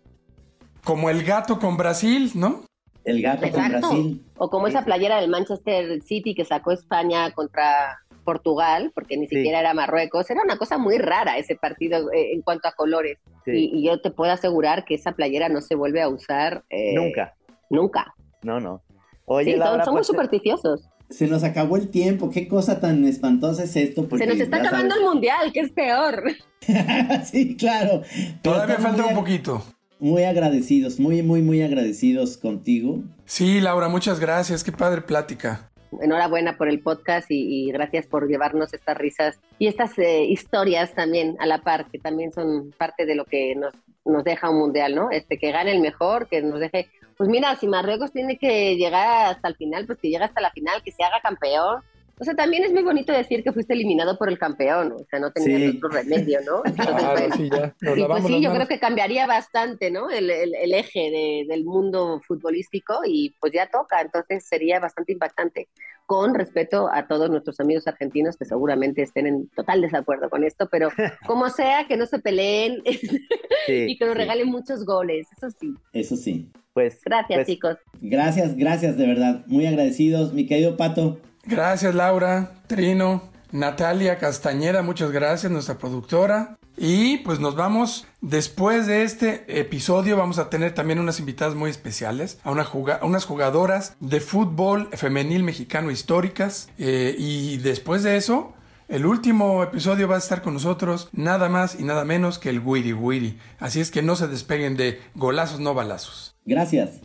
Como el gato con Brasil, ¿no? El gato con Brasil. O como esa playera del Manchester City que sacó España contra Portugal, porque ni siquiera era Marruecos. Era una cosa muy rara ese partido eh, en cuanto a colores. Y, yo te puedo asegurar que esa playera no se vuelve a usar. Eh, nunca. Nunca. No, no. Oye, sí, somos pues, supersticiosos. Se nos acabó el tiempo. Qué cosa tan espantosa es esto. se nos está acabando el mundial, que es peor. *laughs* sí, claro. Todavía falta un poquito muy agradecidos, muy, muy, muy agradecidos contigo. Sí, Laura, muchas gracias. Qué padre plática. Enhorabuena por el podcast y, gracias por llevarnos estas risas y estas eh, historias también a la par, que también son parte de lo que nos, nos deja un mundial, ¿no? Este, que gane el mejor, que nos deje. Pues mira, si Marruecos tiene que llegar hasta el final, pues que llegue hasta la final, que se haga campeón o sea, también es muy bonito decir que fuiste eliminado por el campeón, o sea, no tenías otro remedio, ¿no? *laughs* claro, sí, ya. y pues sí, yo creo que cambiaría bastante, ¿no? El, el, eje del mundo futbolístico y pues ya toca, entonces sería bastante impactante. Con respeto a todos nuestros amigos argentinos que seguramente estén en total desacuerdo con esto, pero *laughs* como sea, que no se peleen *laughs* y que nos regalen muchos goles, eso sí. Eso sí. Pues gracias, pues, chicos. Gracias, gracias, de verdad. Muy agradecidos, mi querido Pato. Gracias Laura, Trino, Natalia Castañeda, muchas gracias, nuestra productora. Y pues nos vamos, después de este episodio vamos a tener también unas invitadas muy especiales, a, una unas jugadoras de fútbol femenil mexicano históricas. Eh, y después de eso, el último episodio va a estar con nosotros nada más y nada menos que el Wiri Wiri. Así es que no se despeguen de golazos no balazos. Gracias.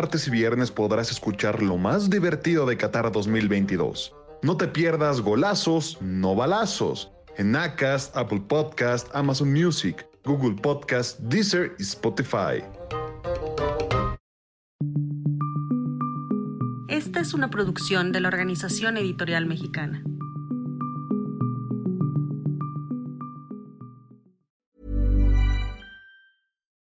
Martes y viernes podrás escuchar lo más divertido de Qatar 2022. No te pierdas golazos, no balazos. En Acast, Apple Podcast, Amazon Music, Google Podcast, Deezer y Spotify. Esta es una producción de la Organización Editorial Mexicana.